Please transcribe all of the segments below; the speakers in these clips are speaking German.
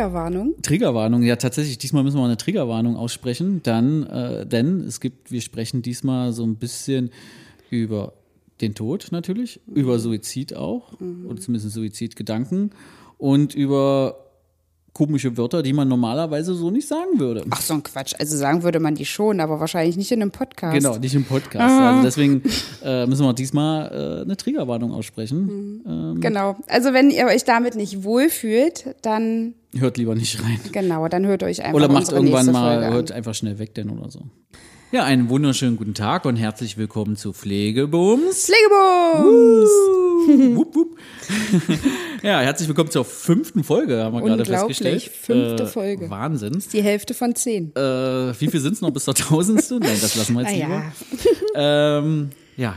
Triggerwarnung. Triggerwarnung, ja tatsächlich, diesmal müssen wir mal eine Triggerwarnung aussprechen, dann, äh, denn es gibt, wir sprechen diesmal so ein bisschen über den Tod natürlich, über Suizid auch, oder zumindest Suizidgedanken und über komische Wörter, die man normalerweise so nicht sagen würde. Ach, so ein Quatsch. Also sagen würde man die schon, aber wahrscheinlich nicht in einem Podcast. Genau, nicht im Podcast. Also deswegen äh, müssen wir diesmal äh, eine Triggerwarnung aussprechen. Ähm, Genau. Also wenn ihr euch damit nicht wohlfühlt, dann hört lieber nicht rein. genau, dann hört euch einfach Oder macht irgendwann mal, Folge hört einfach schnell weg denn oder so. Ja, einen wunderschönen guten Tag und herzlich willkommen zu Pflegebums. Pflegebums! wupp, wupp. ja, herzlich willkommen zur fünften Folge, haben wir gerade festgestellt. fünfte äh, Folge. Wahnsinn. Die Hälfte von zehn. Äh, wie viel sind es noch bis zur tausendste? Nein, das lassen wir jetzt Ah lieber. ja. Ähm, ja,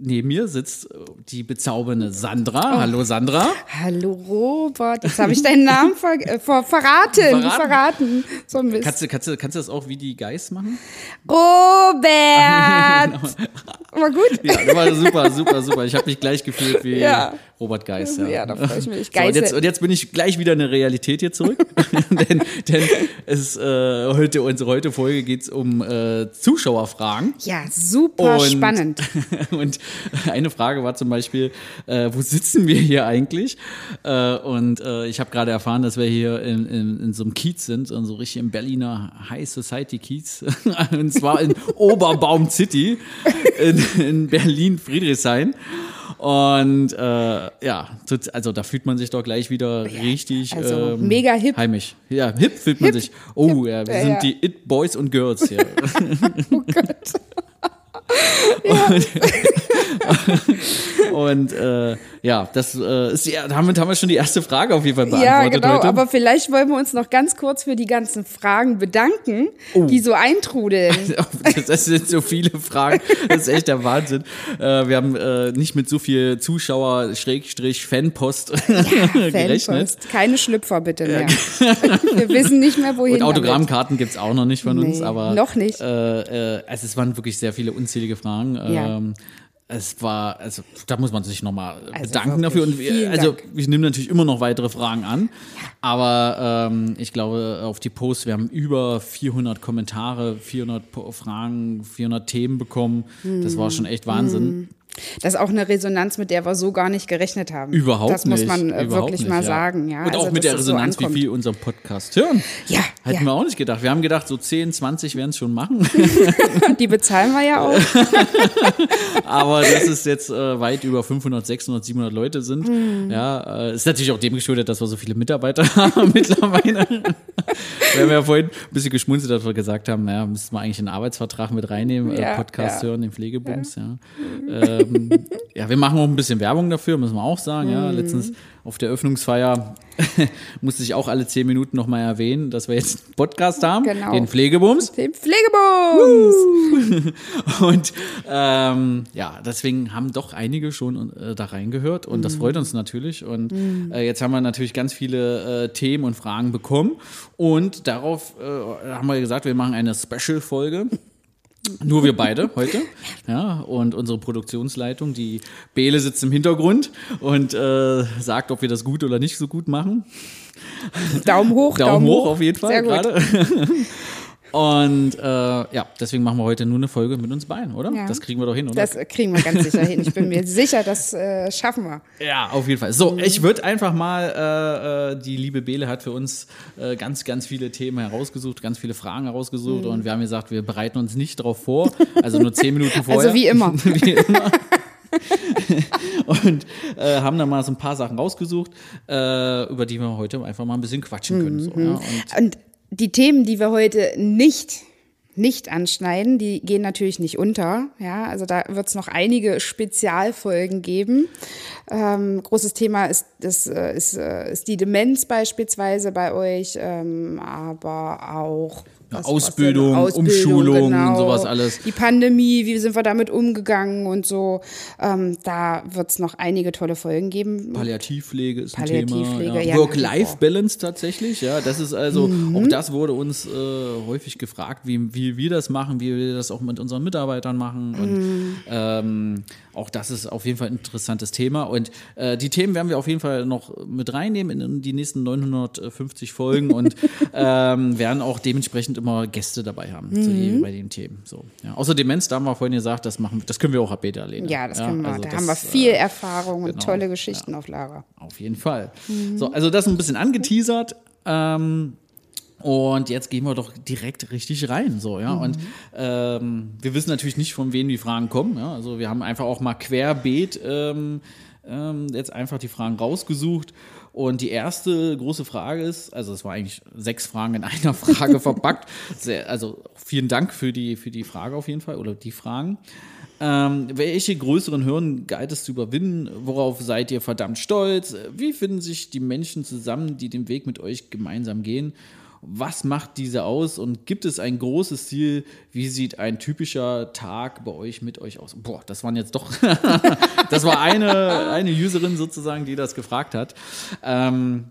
neben mir sitzt äh, die bezaubernde Sandra. Oh. Hallo Sandra. Hallo Robert, jetzt habe ich deinen Namen ver äh, ver verraten. Verraten? Verraten. So ein Mist. Kannst du, kannst, du, kannst du das auch wie die Geist machen? Robert! War gut? Ja, war super, super, super. Ich habe mich gleich gefühlt wie Ja. Robert Geis. Ja, Ja, da freu ich mich. So, und, jetzt, und jetzt bin ich gleich wieder in der Realität hier zurück. denn denn es, äh, heute, unsere heutige Folge geht es um äh, Zuschauerfragen. Ja, super Und- spannend. Und eine Frage war zum Beispiel, äh, wo sitzen wir hier eigentlich? Äh, und äh, ich habe gerade erfahren, dass wir hier in, in, in so einem Kiez sind, in so richtig im Berliner High Society Kiez. und zwar in Oberbaum City in, in Berlin-Friedrichshain. Und äh, ja, also da fühlt man sich doch gleich wieder richtig also ähm, mega hip. heimisch. Ja, hip fühlt man sich. Oh, ja, wir Ja, sind ja. die It Boys und Girls hier. Oh Gott. Und äh, ja, das äh, ist die, damit haben wir schon die erste Frage auf jeden Fall beantwortet Ja, genau, heute. aber vielleicht wollen wir uns noch ganz kurz für die ganzen Fragen bedanken, Oh. die so eintrudeln. das sind so viele Fragen. Das ist echt der Wahnsinn. Äh, wir haben äh, nicht mit so viel Zuschauer Schrägstrich Fanpost gerechnet. Fanpost. Keine Schlüpfer bitte mehr. wir wissen nicht mehr, wohin Und. Autogrammkarten gibt's auch noch nicht von uns, Nee, aber noch nicht. Äh, äh, also es waren wirklich sehr viele unzählige Fragen. Ja. Ähm, es war, also da muss man sich nochmal Also bedanken dafür. Und wir, also Dank. ich nehme natürlich immer noch weitere Fragen an, aber ähm, ich glaube auf die Posts, wir haben über 400 Kommentare, 400 Po- Fragen, 400 Themen bekommen. Das war schon echt Wahnsinn. Das ist auch eine Resonanz, mit der wir so gar nicht gerechnet haben. Überhaupt Das muss nicht. man äh, überhaupt wirklich nicht, mal ja. sagen. Ja, Und also, auch mit der das so Resonanz, wie viel unseren Podcast hören. Ja, Hätten ja. wir auch nicht gedacht. Wir haben gedacht, so 10, 20 werden es schon machen. Die bezahlen wir ja auch. Aber dass es jetzt äh, weit über 500, 600, 700 Leute sind, ja, äh, ist natürlich auch dem geschuldet, dass wir so viele Mitarbeiter haben mittlerweile. wir haben ja vorhin ein bisschen geschmunzelt, dass wir gesagt haben, naja, müssten wir eigentlich einen Arbeitsvertrag mit reinnehmen, äh, Podcast hören, den Pflegebums, ja. Ähm, ja, wir machen auch ein bisschen Werbung dafür, müssen wir auch sagen, Mhm. ja. Letztens auf der Öffnungsfeier musste ich auch alle zehn Minuten nochmal erwähnen, dass wir jetzt einen Podcast haben, Genau. den Pflegebums. Den Pflegebums. Und ähm, ja, deswegen haben doch einige schon äh, da reingehört und das freut uns natürlich. Und äh, jetzt haben wir natürlich ganz viele äh, Themen und Fragen bekommen. Und darauf äh, haben wir gesagt, wir machen eine Special-Folge. Nur wir beide heute. Ja, und unsere Produktionsleitung, die Bele sitzt im Hintergrund und äh, sagt, ob wir das gut oder nicht so gut machen. Daumen hoch, Daumen, hoch, auf jeden Fall Sehr gut. Und äh, ja, deswegen machen wir heute nur eine Folge mit uns beiden, oder? Ja. Das kriegen wir doch hin, oder? Das kriegen wir ganz sicher hin. Ich bin mir sicher, das äh, schaffen wir. ja, auf jeden Fall. So, ich würde einfach mal, äh, äh, die liebe Bele hat für uns äh, ganz, ganz viele Themen herausgesucht, ganz viele Fragen herausgesucht und wir haben gesagt, wir bereiten uns nicht darauf vor, also nur zehn Minuten vorher. Also wie immer. wie immer. und äh, haben da mal so ein paar Sachen rausgesucht, äh, über die wir heute einfach mal ein bisschen quatschen können. So, ja? und, Und die Themen, die wir heute nicht nicht anschneiden, die gehen natürlich nicht unter. Ja, also da wird es noch einige Spezialfolgen geben. Ähm, großes Thema ist, das, äh, ist, äh, ist die Demenz beispielsweise bei euch, ähm, aber auch? Ausbildung, Ausbildung, Umschulung genau. und sowas alles. Die Pandemie, wie sind wir damit umgegangen und so. Ähm, da wird es noch einige tolle Folgen geben. Palliativpflege ist ein Palliativpflege, Thema. ja, Ja. Work-Life-Balance tatsächlich, ja. Das ist also, Mhm. auch das wurde uns äh, häufig gefragt, wie, wie wir das machen, wie wir das auch mit unseren Mitarbeitern machen. Und Mhm. ähm, auch das ist auf jeden Fall ein interessantes Thema. Und äh, die Themen werden wir auf jeden Fall noch mit reinnehmen in die nächsten 950 Folgen und ähm, werden auch dementsprechend immer Gäste dabei haben zu Mhm. je- bei den Themen. So, ja. Außer Demenz, da haben wir vorhin gesagt, das machen, das können wir auch ab Beta lehnen. Ja, das können wir. also da das, haben wir äh, viel Erfahrung und genau, tolle Geschichten auf Lager. auf jeden Fall. Mhm. So, also das ein bisschen angeteasert. Ähm, und jetzt gehen wir doch direkt richtig rein, so, ja. Und ähm, wir wissen natürlich nicht, von wem die Fragen kommen. Ja? Also wir haben einfach auch mal querbeet ähm, ähm, jetzt einfach die Fragen rausgesucht. Und die erste große Frage ist, also es war eigentlich sechs Fragen in einer Frage verpackt. Sehr, also vielen Dank für die, für die Frage auf jeden Fall oder die Fragen. Ähm, welche größeren Hürden galt es zu überwinden? Worauf seid ihr verdammt stolz? Wie finden sich die Menschen zusammen, die den Weg mit euch gemeinsam gehen? Was macht diese aus und gibt es ein großes Ziel? Wie sieht ein typischer Tag bei euch mit euch aus? Boah, das waren jetzt doch, das war eine, eine Userin sozusagen, die das gefragt hat. Ähm,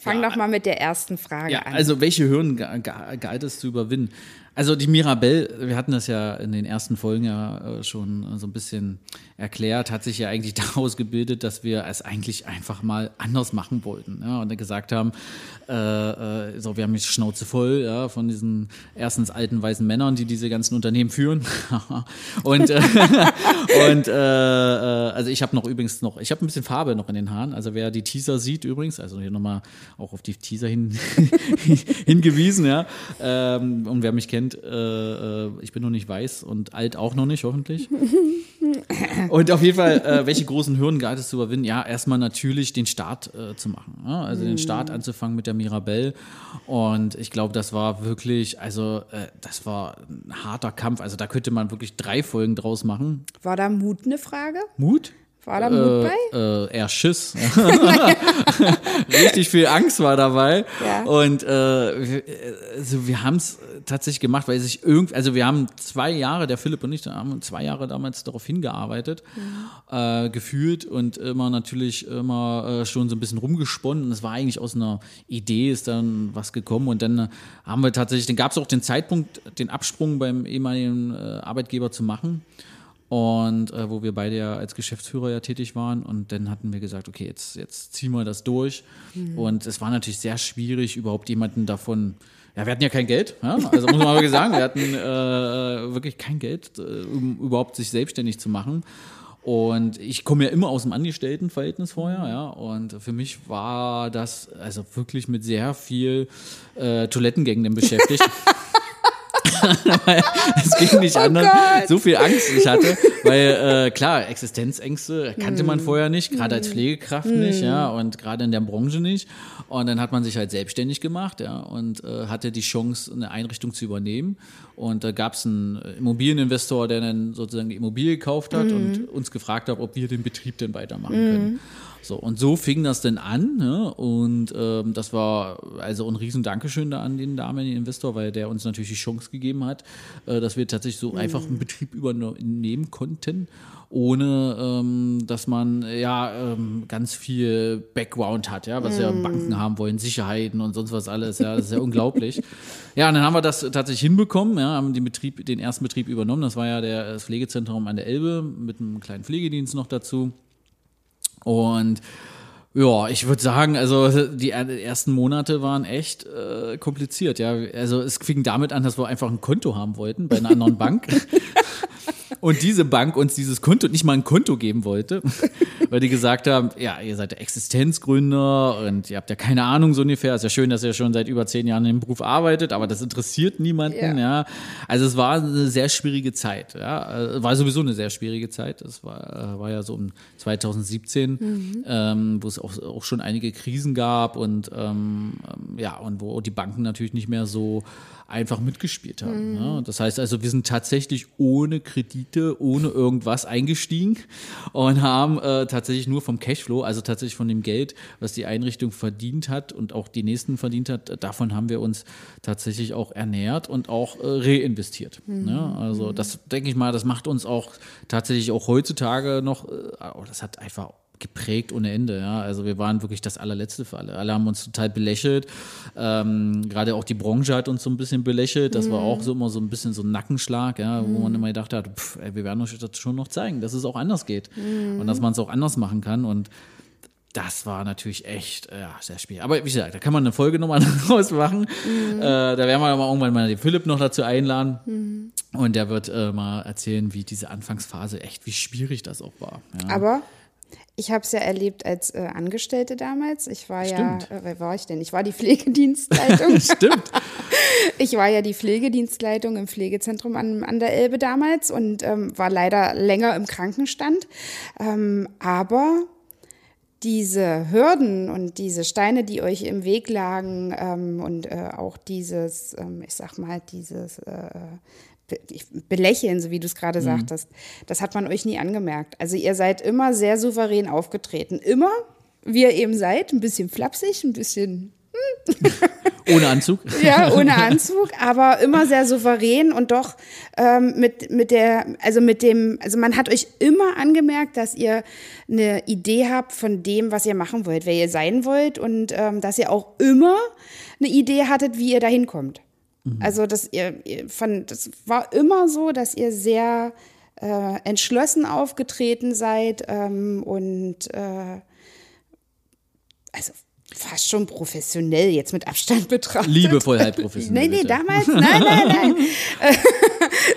Fang doch mal mit der ersten Frage ja, an. also welche Hürden ga- ga- galt es zu überwinden? Also die Mirabelle, wir hatten das ja in den ersten Folgen ja äh, schon so ein bisschen erklärt, hat sich ja eigentlich daraus gebildet, dass wir es eigentlich einfach mal anders machen wollten. Ja, und dann gesagt haben, äh, äh, so, wir haben die Schnauze voll ja, von diesen erstens alten weißen Männern, die diese ganzen Unternehmen führen. und äh, und äh, äh, also ich habe noch übrigens noch, ich habe ein bisschen Farbe noch in den Haaren. Also wer die Teaser sieht übrigens, also hier nochmal auch auf die Teaser hin, hingewiesen, ja. Ähm, und wer mich kennt, äh, äh, ich bin noch nicht weiß und alt auch noch nicht, hoffentlich. Und auf jeden Fall, äh, welche großen Hürden galt es zu überwinden? Ja, erstmal natürlich den Start äh, zu machen. Ja? Also den Start anzufangen mit der Mirabelle. Und ich glaube, das war wirklich, also äh, das war ein harter Kampf. Also da könnte man wirklich drei Folgen draus machen. War da Mut eine Frage? Mut? War da Mut bei? Äh, eher Schiss. Richtig viel Angst war dabei. Ja. Und äh, wir, also wir haben es tatsächlich gemacht, weil sich irgendwie, also wir haben zwei Jahre, der Philipp und ich, haben zwei Jahre damals darauf hingearbeitet, äh, gefühlt und immer natürlich immer äh, schon so ein bisschen rumgesponnen. Und es war eigentlich aus einer Idee ist dann was gekommen. Und dann äh, haben wir tatsächlich, dann gab es auch den Zeitpunkt, den Absprung beim ehemaligen äh, Arbeitgeber zu machen und äh, wo wir beide ja als Geschäftsführer ja tätig waren und dann hatten wir gesagt, okay, jetzt, jetzt ziehen wir das durch und es war natürlich sehr schwierig, überhaupt jemanden davon, ja, wir hatten ja kein Geld, ja? also muss man wirklich sagen, wir hatten äh, wirklich kein Geld, äh, um überhaupt sich selbstständig zu machen und ich komme ja immer aus dem Angestelltenverhältnis vorher, ja. Und für mich war das also wirklich mit sehr viel äh, Toilettengängen beschäftigt. Weil es ging nicht anders. Gott. So viel Angst ich hatte, weil äh, klar, Existenzängste kannte man vorher nicht, gerade als Pflegekraft nicht, ja, und gerade in der Branche nicht. Und dann hat man sich halt selbstständig gemacht, ja, und äh, hatte die Chance, eine Einrichtung zu übernehmen. Und da gab es einen Immobilieninvestor, der dann sozusagen die Immobilie gekauft hat und uns gefragt hat, ob wir den Betrieb denn weitermachen können. So, und so fing das denn an. Ne? Und ähm, das war also ein riesen Dankeschön da an den damaligen Investor, weil der uns natürlich die Chance gegeben hat, äh, dass wir tatsächlich so einfach einen Betrieb übernehmen konnten, ohne ähm, dass man ja ähm, ganz viel Background hat, ja, was ja Banken haben wollen, Sicherheiten und sonst was alles. Ja, das ist ja unglaublich. Ja, und dann haben wir das tatsächlich hinbekommen, ja, haben den Betrieb, den ersten Betrieb übernommen. Das war ja der, das Pflegezentrum an der Elbe mit einem kleinen Pflegedienst noch dazu. Und ja, ich würde sagen, also die ersten Monate waren echt äh, kompliziert. Ja, also es fing damit an, dass wir einfach ein Konto haben wollten bei einer anderen Bank. Und diese Bank uns dieses Konto nicht mal ein Konto geben wollte. weil die gesagt haben, ja, ihr seid der Existenzgründer und ihr habt ja keine Ahnung so ungefähr. Ist ja schön, dass ihr schon seit über zehn Jahren im Beruf arbeitet, aber das interessiert niemanden, ja. ja. Also es war eine sehr schwierige Zeit, ja. War sowieso eine sehr schwierige Zeit. Es war, äh, war ja so um 2017, mhm. ähm, wo es auch, auch schon einige Krisen gab und ähm, ähm, ja, und wo die Banken natürlich nicht mehr so einfach mitgespielt haben. Mhm. Ja. Das heißt also, wir sind tatsächlich ohne Kredite, ohne irgendwas eingestiegen und haben äh, tatsächlich nur vom Cashflow, also tatsächlich von dem Geld, was die Einrichtung verdient hat und auch die nächsten verdient hat, davon haben wir uns tatsächlich auch ernährt und auch äh, reinvestiert. Mhm. Ja. Also das denke ich mal, das macht uns auch tatsächlich auch heutzutage noch, äh, oh, das hat einfach geprägt ohne Ende. Ja. Also wir waren wirklich das allerletzte für alle. Alle haben uns total belächelt. Ähm, Gerade auch die Branche hat uns so ein bisschen belächelt. Das mhm. war auch so immer so ein bisschen so ein Nackenschlag, ja, wo mhm. man immer gedacht hat, pff, ey, wir werden euch das schon noch zeigen, dass es auch anders geht mhm. und dass man es auch anders machen kann. Und das war natürlich echt ja, sehr schwierig. Aber wie gesagt, da kann man eine Folge nochmal draus machen. Mhm. Äh, da werden wir mal irgendwann mal den Philipp noch dazu einladen. Mhm. Und der wird äh, mal erzählen, wie diese Anfangsphase echt, wie schwierig das auch war. Ja. Aber ich habe es ja erlebt als äh, Angestellte damals. Ich war Stimmt. ja, äh, wer war ich denn? Ich war die Pflegedienstleitung. Stimmt. Ich war ja die Pflegedienstleitung im Pflegezentrum an, an der Elbe damals und ähm, war leider länger im Krankenstand. Ähm, aber diese Hürden und diese Steine, die euch im Weg lagen ähm, und äh, auch dieses, ähm, ich sag mal, dieses äh, belächeln, so wie du es gerade mhm. sagtest. Das hat man euch nie angemerkt. Also ihr seid immer sehr souverän aufgetreten. Immer, wie ihr eben seid, ein bisschen flapsig, ein bisschen. Hm. ohne Anzug? ja, ohne Anzug, aber immer sehr souverän und doch ähm, mit, mit der, also mit dem, also man hat euch immer angemerkt, dass ihr eine Idee habt von dem, was ihr machen wollt, wer ihr sein wollt und ähm, dass ihr auch immer eine Idee hattet, wie ihr da hinkommt. Mhm. Also dass ihr, ihr fand, das war immer so, dass ihr sehr äh, entschlossen aufgetreten seid ähm, und äh, also fast schon professionell jetzt mit Abstand betrachtet. Liebevoll halt professionell. nee, nee, damals, nein, nein, nein.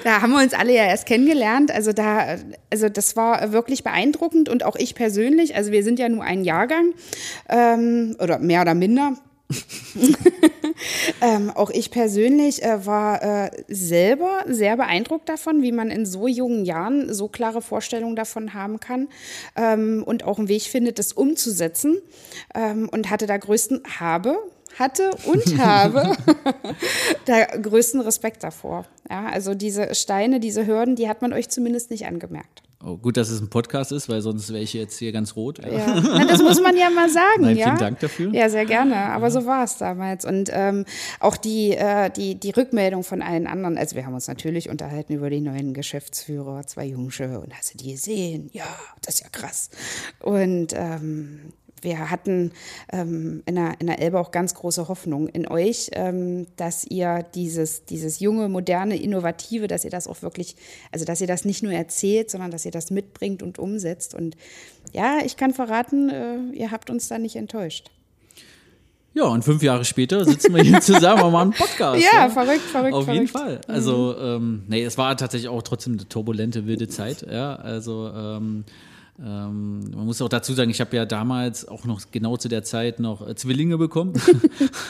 da haben wir uns alle ja erst kennengelernt. Also da, also das war wirklich beeindruckend und auch ich persönlich. Also wir sind ja nur ein Jahrgang ähm, oder mehr oder minder. ähm, auch ich persönlich äh, war äh, selber sehr beeindruckt davon, wie man in so jungen Jahren so klare Vorstellungen davon haben kann ähm, und auch einen Weg findet, das umzusetzen. Ähm, und hatte da größten habe hatte und habe da größten Respekt davor. Ja, also diese Steine, diese Hürden, die hat man euch zumindest nicht angemerkt. Oh, gut, dass es ein Podcast ist, weil sonst wäre ich jetzt hier ganz rot. Ja. Na, das muss man ja mal sagen. Nein, ja? Vielen Dank dafür. Ja, sehr gerne. Aber ja. so war es damals. Und ähm, auch die, äh, die, die Rückmeldung von allen anderen. Also, wir haben uns natürlich unterhalten über die neuen Geschäftsführer, zwei Jungsche. Und hast du die gesehen? Ja, das ist ja krass. Und ähm, wir hatten ähm, in, der, in der Elbe auch ganz große Hoffnung in euch, ähm, dass ihr dieses, dieses junge, moderne, innovative, dass ihr das auch wirklich, also dass ihr das nicht nur erzählt, sondern dass ihr das mitbringt und umsetzt. Und ja, ich kann verraten, äh, ihr habt uns da nicht enttäuscht. Ja, und fünf Jahre später sitzen wir hier zusammen und machen einen Podcast. Ja, ja, verrückt, verrückt. Auf verrückt. jeden Fall. Also, mhm. ähm, nee, es war tatsächlich auch trotzdem eine turbulente, wilde Zeit. Ja, also, ähm, ähm, man muss auch dazu sagen, ich habe ja damals auch noch genau zu der Zeit noch äh, Zwillinge bekommen,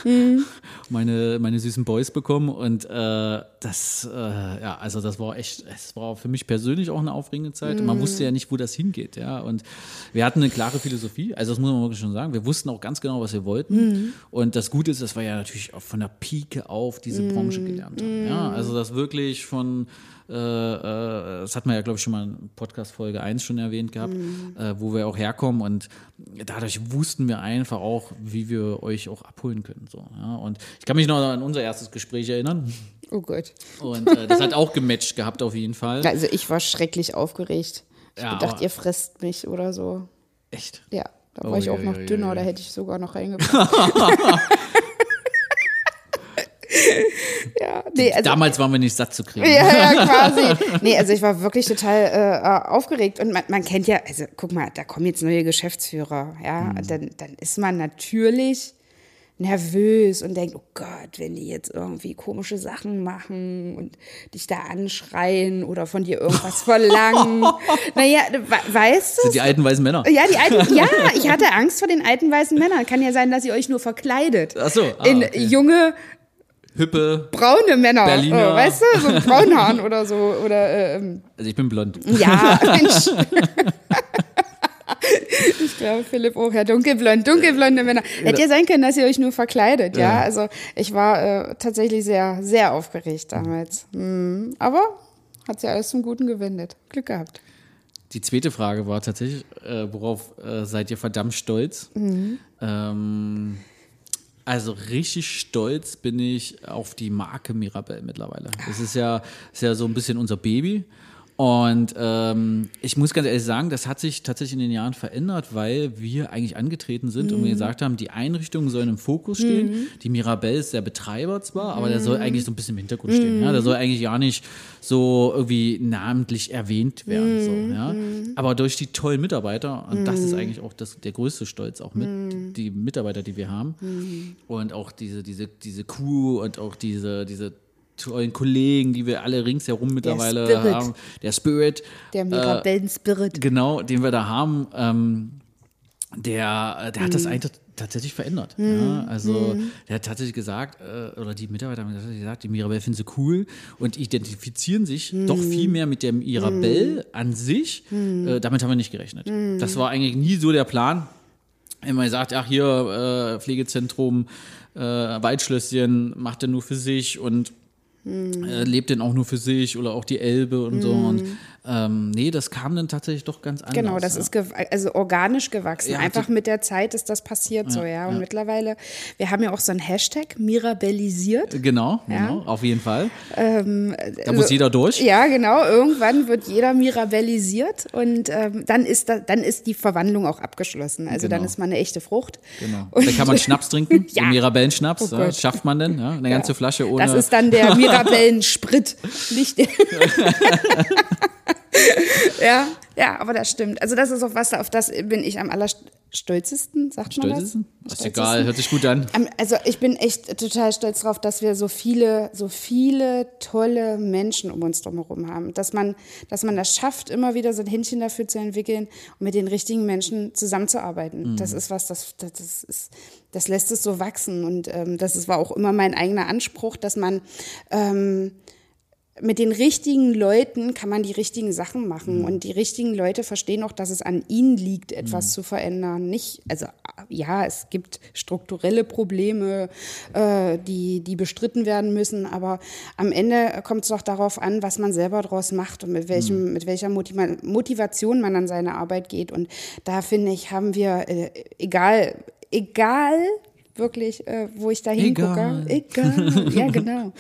meine, meine süßen Boys bekommen. Und äh, das, äh, ja, also das war echt, es war für mich persönlich auch eine aufregende Zeit. Mhm. Man wusste ja nicht, wo das hingeht, ja. Und wir hatten eine klare Philosophie, also das muss man wirklich schon sagen. Wir wussten auch ganz genau, was wir wollten. Mhm. Und das Gute ist, dass wir ja natürlich auch von der Pike auf diese mhm. Branche gelernt haben. Ja, also das wirklich von äh, äh, das hat man ja, glaube ich, schon mal in Podcast Folge 1 schon erwähnt gehabt, mhm. wo wir auch herkommen und dadurch wussten wir einfach auch, wie wir euch auch abholen können. So, ja. Und ich kann mich noch an unser erstes Gespräch erinnern. Oh Gott. Und äh, das hat auch gematcht gehabt auf jeden Fall. Also ich war schrecklich aufgeregt. Ich ja, dachte, ihr frisst mich oder so. Echt? Ja, da war oh, ich auch ja, noch dünner, da hätte ich sogar noch reingepackt. ja, nee, also, Damals waren wir nicht satt zu kriegen. Ja, ja, quasi. Nee, also ich war wirklich total äh, aufgeregt. Und man, man, kennt ja, also guck mal, da kommen jetzt neue Geschäftsführer, ja. Mhm. Dann, dann ist man natürlich nervös und denkt, oh Gott, wenn die jetzt irgendwie komische Sachen machen und dich da anschreien oder von dir irgendwas verlangen. naja, we weißt du? Sind die alten weißen Männer. Ja, die alten, ja, ich hatte Angst vor den alten weißen Männern. Kann ja sein, dass ihr euch nur verkleidet. Ach so, ah, in okay. junge Hüppe. braune Männer, Berliner. äh, weißt du, so Braunhaaren oder so oder ähm, Also ich bin blond. ja, Mensch. Ich glaube, Philipp auch, ja, dunkelblond, dunkelblonde Männer. Hätte ja sein können, dass ihr euch nur verkleidet, ja. Ja. Also ich war äh, tatsächlich sehr, sehr aufgeregt damals. Mhm. Aber hat sich alles zum Guten gewendet. Glück gehabt. Die zweite Frage war tatsächlich, äh, worauf äh, seid ihr verdammt stolz? Ähm, also richtig stolz bin ich auf die Marke Mirabelle mittlerweile. Das ist ja, ist ja so ein bisschen unser Baby. Und ähm, ich muss ganz ehrlich sagen, das hat sich tatsächlich in den Jahren verändert, weil wir eigentlich angetreten sind und wir gesagt haben, die Einrichtungen sollen im Fokus stehen. Die Mirabelle ist der Betreiber zwar, aber der soll eigentlich so ein bisschen im Hintergrund stehen. Ja? Der soll eigentlich gar nicht so irgendwie namentlich erwähnt werden. So, ja? Aber durch die tollen Mitarbeiter, und das ist eigentlich auch das, der größte Stolz, auch mit die Mitarbeiter, die wir haben. Und auch diese, diese, diese Crew und auch diese, diese tollen Kollegen, die wir alle ringsherum mittlerweile Spirit. haben. Der Spirit. Der Mirabellen-Spirit. Genau, den wir da haben, ähm, der, äh, der hat das eigentlich tatsächlich verändert. Ja, also der hat tatsächlich gesagt, äh, oder die Mitarbeiter haben tatsächlich gesagt, die Mirabelle finden sie cool und identifizieren sich doch viel mehr mit der Mirabelle an sich. Äh, damit haben wir nicht gerechnet. Das war eigentlich nie so der Plan. Immer gesagt, ach hier, äh, Pflegezentrum, äh, Waldschlösschen macht er nur für sich und äh, lebt denn auch nur für sich oder auch die Elbe und so. Und ähm, nee, das kam dann tatsächlich doch ganz anders. Genau, das ja. ist also organisch gewachsen. Ja, Einfach mit der Zeit ist das passiert so, ja. Und ja. mittlerweile, wir haben ja auch so ein Hashtag, mirabellisiert. Genau, Ja. genau, auf jeden Fall. da muss jeder durch. Ja, genau. Irgendwann wird jeder mirabellisiert und ähm, dann ist da, dann ist die Verwandlung auch abgeschlossen. Also dann Genau. ist man eine echte Frucht. Genau. Dann kann man Schnaps trinken, Ja. Mirabellenschnaps. Oh ja, schafft man denn? Ja, eine ganze Flasche ohne. Das ist dann der Mirabellensprit. Nicht der ja, ja, aber das stimmt. Also das ist auch was, auf das bin ich am allerstolzesten, sagt man das? Stolzesten? Ist egal, hört sich gut an. Also ich bin echt total stolz drauf, dass wir so viele, so viele tolle Menschen um uns drumherum haben. Dass man, dass man das schafft, immer wieder so ein Händchen dafür zu entwickeln und mit den richtigen Menschen zusammenzuarbeiten. Das ist was, das, das, das ist, das lässt es so wachsen. Und ähm, das ist, war auch immer mein eigener Anspruch, dass man ähm, mit den richtigen Leuten kann man die richtigen Sachen machen. Und die richtigen Leute verstehen auch, dass es an ihnen liegt, etwas zu verändern. Nicht, also ja, es gibt strukturelle Probleme, äh, die, die bestritten werden müssen, aber am Ende kommt es doch darauf an, was man selber daraus macht und mit welchem, mit welcher Motiva Motivation man an seine Arbeit geht. Und da finde ich, haben wir, äh, egal, egal wirklich, äh, wo ich da hingucke, egal, ja genau.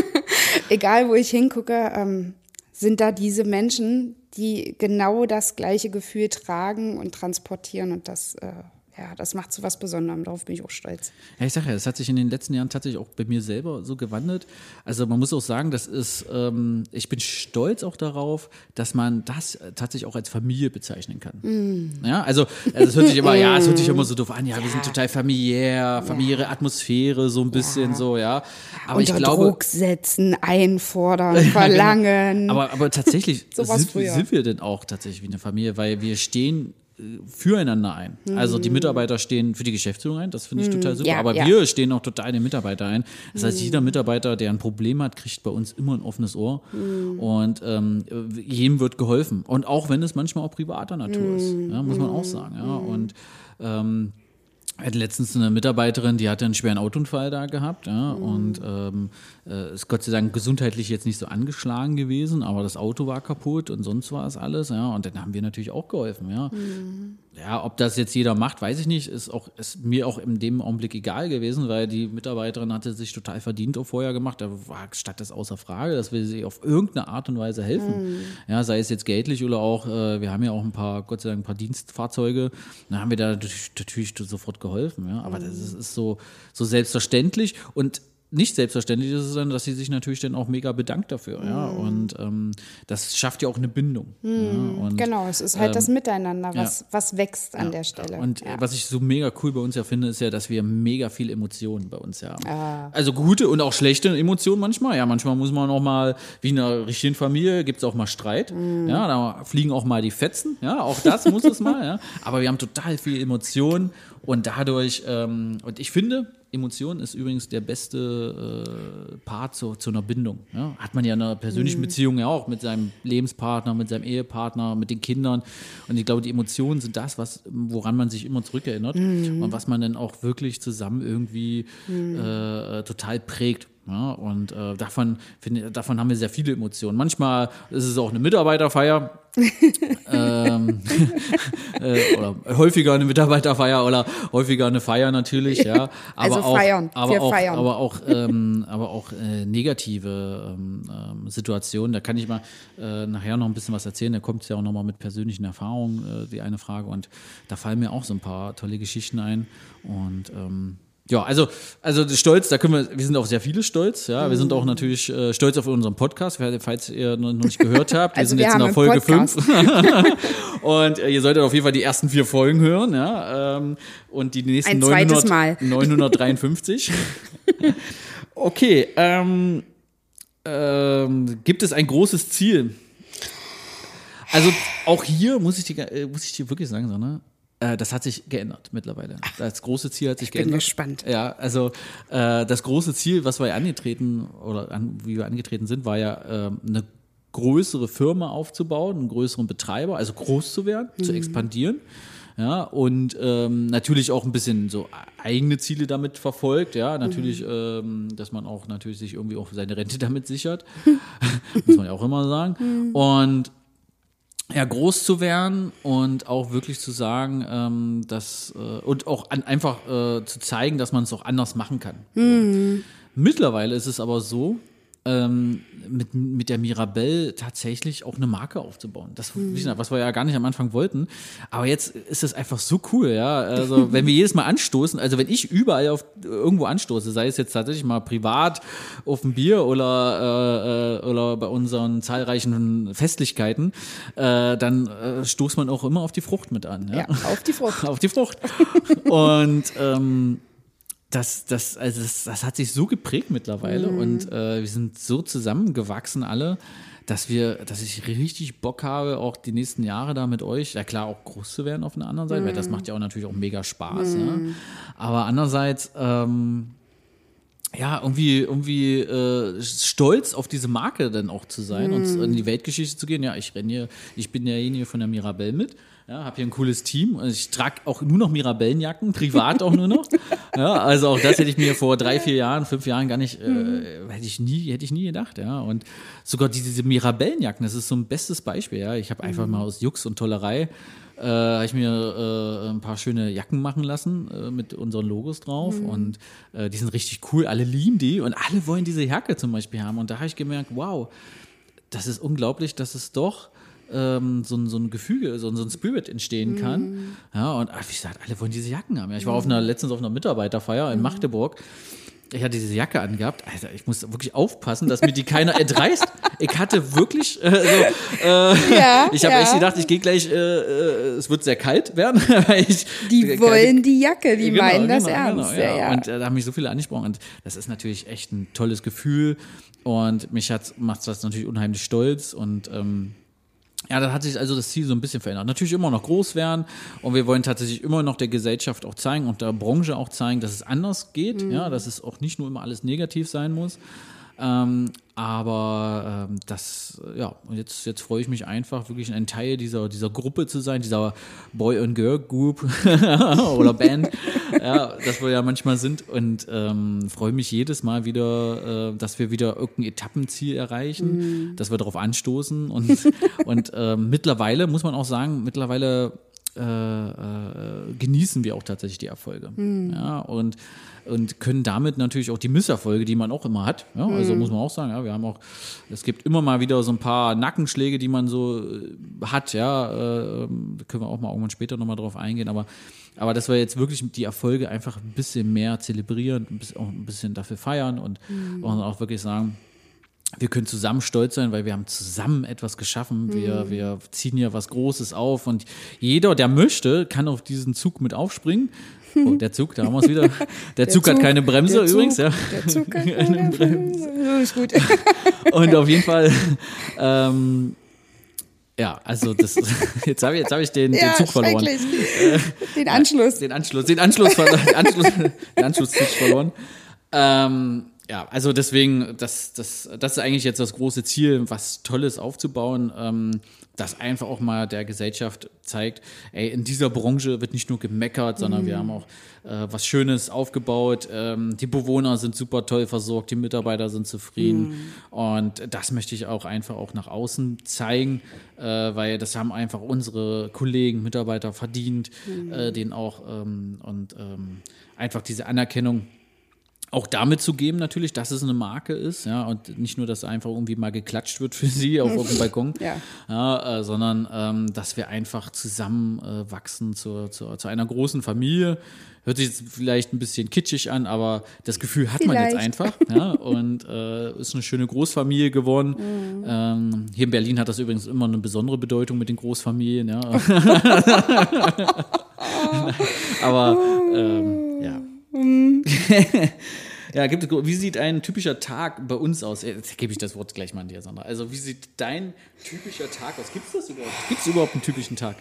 egal wo ich hingucke, ähm, sind da diese Menschen, die genau das gleiche Gefühl tragen und transportieren und das, äh, ja, das macht zu was Besonderem. Darauf bin ich auch stolz. Ja, ich sage ja, das hat sich in den letzten Jahren tatsächlich auch bei mir selber so gewandelt. Also man muss auch sagen, das ist, ähm, ich bin stolz auch darauf, dass man das äh, tatsächlich auch als Familie bezeichnen kann. Mm. Ja, also, also es hört sich immer, ja, es hört sich immer so doof an, ja, wir sind total familiär, familiäre Atmosphäre, so ein bisschen so, ja. Aber ich Unter glaube, Druck setzen, einfordern, verlangen. Aber, aber tatsächlich So sind, sind wir denn auch tatsächlich wie eine Familie, weil wir stehen füreinander ein. Also die Mitarbeiter stehen für die Geschäftsführung ein, das finde ich total super. Mhm. Ja, aber ja. wir stehen auch total den Mitarbeiter ein. Das heißt, jeder Mitarbeiter, der ein Problem hat, kriegt bei uns immer ein offenes Ohr Mhm. und ähm, jedem wird geholfen. Und auch wenn es manchmal auch privater Natur ist, Mhm. ja, muss man auch sagen. Ja. Und ähm, wir hatten letztens eine Mitarbeiterin, die hatte einen schweren Autounfall da gehabt, ja, und ähm, äh, ist Gott sei Dank gesundheitlich jetzt nicht so angeschlagen gewesen, aber das Auto war kaputt und sonst war es alles, ja, und dann haben wir natürlich auch geholfen, ja. Ja, ob das jetzt jeder macht, weiß ich nicht, ist auch ist mir auch in dem Augenblick egal gewesen, weil die Mitarbeiterin hatte sich total verdient auch vorher gemacht, da war statt das außer Frage, dass wir sie auf irgendeine Art und Weise helfen, ja, sei es jetzt geldlich oder auch, äh, wir haben ja auch ein paar, Gott sei Dank, ein paar Dienstfahrzeuge, dann haben wir da natürlich, natürlich sofort geholfen, ja, aber das ist, ist so, so selbstverständlich. Und nicht selbstverständlich ist es dann, dass sie sich natürlich dann auch mega bedankt dafür. Ja? Mhm. Und ähm, das schafft ja auch eine Bindung. Ja? Und, Genau, es ist halt das Miteinander, was, ja. was wächst an der Stelle. Und äh, ja. was ich so mega cool bei uns ja finde, ist ja, dass wir mega viel Emotionen bei uns haben. Ah. Also gute und auch schlechte Emotionen manchmal. Ja, manchmal muss man auch mal, wie in einer richtigen Familie, gibt es auch mal Streit. Mhm. Ja, da fliegen auch mal die Fetzen. Ja, auch das muss es mal. Ja. Aber wir haben total viel Emotionen und dadurch, ähm, und ich finde, Emotion ist übrigens der beste äh, Part zu, zu einer Bindung. Ja? Hat man ja in einer persönlichen Beziehung ja auch mit seinem Lebenspartner, mit seinem Ehepartner, mit den Kindern. Und ich glaube, die Emotionen sind das, was, woran man sich immer zurückerinnert und was man dann auch wirklich zusammen irgendwie äh, total prägt. Ja, und äh, davon, finde, davon haben wir sehr viele Emotionen. Manchmal ist es auch eine Mitarbeiterfeier. ähm, äh, oder häufiger eine Mitarbeiterfeier oder häufiger eine Feier natürlich, ja. Aber Also auch, feiern. aber Wir auch, feiern. aber auch, ähm, aber auch äh, negative ähm, ähm, Situationen. Da kann ich mal äh, nachher noch ein bisschen was erzählen. Da kommt es ja auch nochmal mit persönlichen Erfahrungen, äh, die eine Frage. Und da fallen mir auch so ein paar tolle Geschichten ein. Und ähm, ja, also, also stolz, da können wir, wir sind auch sehr viele stolz, ja. Wir sind auch natürlich äh, stolz auf unseren Podcast, falls ihr noch nicht gehört habt. Wir Also sind wir jetzt in der Folge Podcast. 5. Und äh, ihr solltet auf jeden Fall die ersten vier Folgen hören, ja. Ähm, und die nächsten Ein zweites Mal. 953. okay, ähm, ähm, gibt es ein großes Ziel? Also auch hier muss ich dir, äh, muss ich dir wirklich sagen, Sanne, das hat sich geändert mittlerweile. Das große Ziel hat sich bin geändert. gespannt. Ja, also äh, das große Ziel, was wir angetreten oder an, wie wir angetreten sind, war ja ähm, eine größere Firma aufzubauen, einen größeren Betreiber, also groß zu werden, zu expandieren. Ja, und ähm, natürlich auch ein bisschen so eigene Ziele damit verfolgt, ja, natürlich, ähm, dass man auch natürlich sich irgendwie auch seine Rente damit sichert, muss man ja auch immer sagen. Und ja, groß zu werden und auch wirklich zu sagen, ähm, dass äh, und auch an, einfach äh, zu zeigen, dass man es auch anders machen kann. So. Mittlerweile ist es aber so, ähm, mit, mit der Mirabelle tatsächlich auch eine Marke aufzubauen. Das, gesagt, was wir ja gar nicht am Anfang wollten. Aber jetzt ist es einfach so cool, ja. Also, wenn wir jedes Mal anstoßen, also wenn ich überall auf irgendwo anstoße, sei es jetzt tatsächlich mal privat auf ein Bier oder, äh, äh, oder bei unseren zahlreichen Festlichkeiten, äh, dann äh, stoßt man auch immer auf die Frucht mit an. ja, auf die Frucht. auf die Frucht. Und ähm, das, das, also das, das hat sich so geprägt mittlerweile und äh, wir sind so zusammengewachsen alle, dass wir, dass ich richtig Bock habe, auch die nächsten Jahre da mit euch, ja klar, auch groß zu werden auf der anderen Seite, weil das macht ja auch natürlich auch mega Spaß. Ja? Aber andererseits, ähm, ja, irgendwie, irgendwie äh, stolz auf diese Marke dann auch zu sein und in die Weltgeschichte zu gehen. Ja, ich renne hier, ich bin derjenige von der Mirabelle mit. Ja, habe hier ein cooles Team. Und Ich trage auch nur noch Mirabellenjacken, privat auch nur noch. Ja, also auch das hätte ich mir vor drei, vier Jahren, fünf Jahren gar nicht, äh, hätte ich nie, hätte ich nie gedacht. Ja, und sogar diese, diese Mirabellenjacken, das ist so ein bestes Beispiel. Ja, ich habe einfach mal aus Jux und Tollerei äh, habe ich mir äh, ein paar schöne Jacken machen lassen äh, mit unseren Logos drauf und äh, die sind richtig cool. Alle lieben die und alle wollen diese Jacke zum Beispiel haben. Und da habe ich gemerkt, wow, das ist unglaublich, dass es doch ähm, so, ein, so ein Gefüge, so, ein- so ein Spirit entstehen kann. Ja, und ach, wie gesagt, alle wollen diese Jacken haben. Ja, ich war auf einer, letztens auf einer Mitarbeiterfeier in Magdeburg. Ich hatte diese Jacke angehabt. Alter, ich muss wirklich aufpassen, dass mir die keiner entreißt. Ich hatte wirklich, äh, so, äh, Ja, ich habe ja. echt gedacht, ich gehe gleich, äh, äh, es wird sehr kalt werden. ich, Die wollen die Jacke, die Genau, meinen das genau, ernst. genau, ja, ja. Und äh, da haben mich so viele angesprochen. Und das ist natürlich echt ein tolles Gefühl. Und mich macht das natürlich unheimlich stolz. Und ähm, ja, da hat sich also das Ziel so ein bisschen verändert. Natürlich immer noch groß werden und wir wollen tatsächlich immer noch der Gesellschaft auch zeigen und der Branche auch zeigen, dass es anders geht, Mhm. ja, dass es auch nicht nur immer alles negativ sein muss. Ähm, aber ähm, das, äh, ja, und jetzt, jetzt freue ich mich einfach, wirklich ein Teil dieser, dieser Gruppe zu sein, dieser Boy and Girl Group oder Band, ja, das wir ja manchmal sind und ähm, freue mich jedes Mal wieder, äh, dass wir wieder irgendein Etappenziel erreichen, dass wir darauf anstoßen und, und ähm, mittlerweile muss man auch sagen, mittlerweile äh, äh, genießen wir auch tatsächlich die Erfolge. Mhm. Ja, und, und können damit natürlich auch die Misserfolge, die man auch immer hat. Ja, also mhm. muss man auch sagen, ja, wir haben auch, es gibt immer mal wieder so ein paar Nackenschläge, die man so äh, hat, ja, äh, können wir auch mal irgendwann später nochmal drauf eingehen, aber aber dass wir jetzt wirklich die Erfolge einfach ein bisschen mehr zelebrieren, ein bisschen, auch ein bisschen dafür feiern und, mhm. und auch wirklich sagen, wir können zusammen stolz sein, weil wir haben zusammen etwas geschaffen. Wir, mhm. wir ziehen hier was Großes auf und jeder, der möchte, kann auf diesen Zug mit aufspringen. Oh, der Zug, da haben wir es wieder. Der, der Zug, Zug, hat keine Bremse übrigens, ja. Der Zug hat keine Bremse. So ist gut. Und auf jeden Fall, ähm, ja, also das, jetzt habe ich, jetzt hab ich den, ja, den Zug verloren. Den Anschluss. Den Anschluss, den Anschluss, den Anschluss, den Anschlusszug verloren. Ähm, ja, also deswegen, das, das, das ist eigentlich jetzt das große Ziel, was Tolles aufzubauen, ähm, das einfach auch mal der Gesellschaft zeigt, ey, in dieser Branche wird nicht nur gemeckert, sondern mhm. wir haben auch äh, was Schönes aufgebaut. Ähm, die Bewohner sind super toll versorgt, die Mitarbeiter sind zufrieden. Mhm. Und das möchte ich auch einfach auch nach außen zeigen, äh, weil das haben einfach unsere Kollegen, Mitarbeiter verdient, mhm. äh, denen auch ähm, und ähm, einfach diese Anerkennung auch damit zu geben natürlich, dass es eine Marke ist, ja, und nicht nur, dass einfach irgendwie mal geklatscht wird für sie auf, dem Balkon, ja. ja äh, sondern ähm, dass wir einfach zusammen äh, wachsen zu, zu, zu, einer großen Familie. Hört sich jetzt vielleicht ein bisschen kitschig an, aber das Gefühl hat vielleicht. man jetzt einfach, ja, und äh, ist eine schöne Großfamilie geworden. Mhm. Ähm, hier in Berlin hat das übrigens immer eine besondere Bedeutung mit den Großfamilien, ja. aber ähm, ja. Mhm. ja, gibt es, wie sieht ein typischer Tag bei uns aus? Jetzt gebe ich das Wort gleich mal an dir, Sandra. Also, wie sieht dein typischer Tag aus? Gibt es das überhaupt? Gibt es überhaupt einen typischen Tag?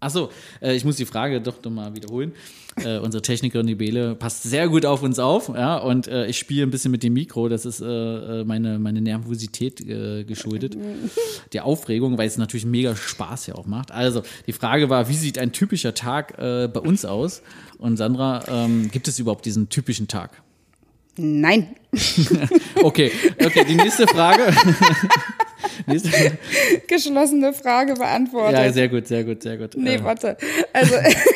Achso, äh, ich muss die Frage doch nochmal wiederholen. Äh, unsere Technikerin, die Bele, passt sehr gut auf uns auf, ja, und äh, ich spiele ein bisschen mit dem Mikro, das ist äh, äh meine, meine Nervosität äh, geschuldet, der Aufregung, weil es natürlich mega Spaß ja auch macht. Also, die Frage war, wie sieht ein typischer Tag bei uns aus? Und Sandra, ähm, gibt es überhaupt diesen typischen Tag? Nein. okay, okay, die nächste Frage. Geschlossene Frage beantwortet. Ja, sehr gut, sehr gut, sehr gut. Nee, warte. Also,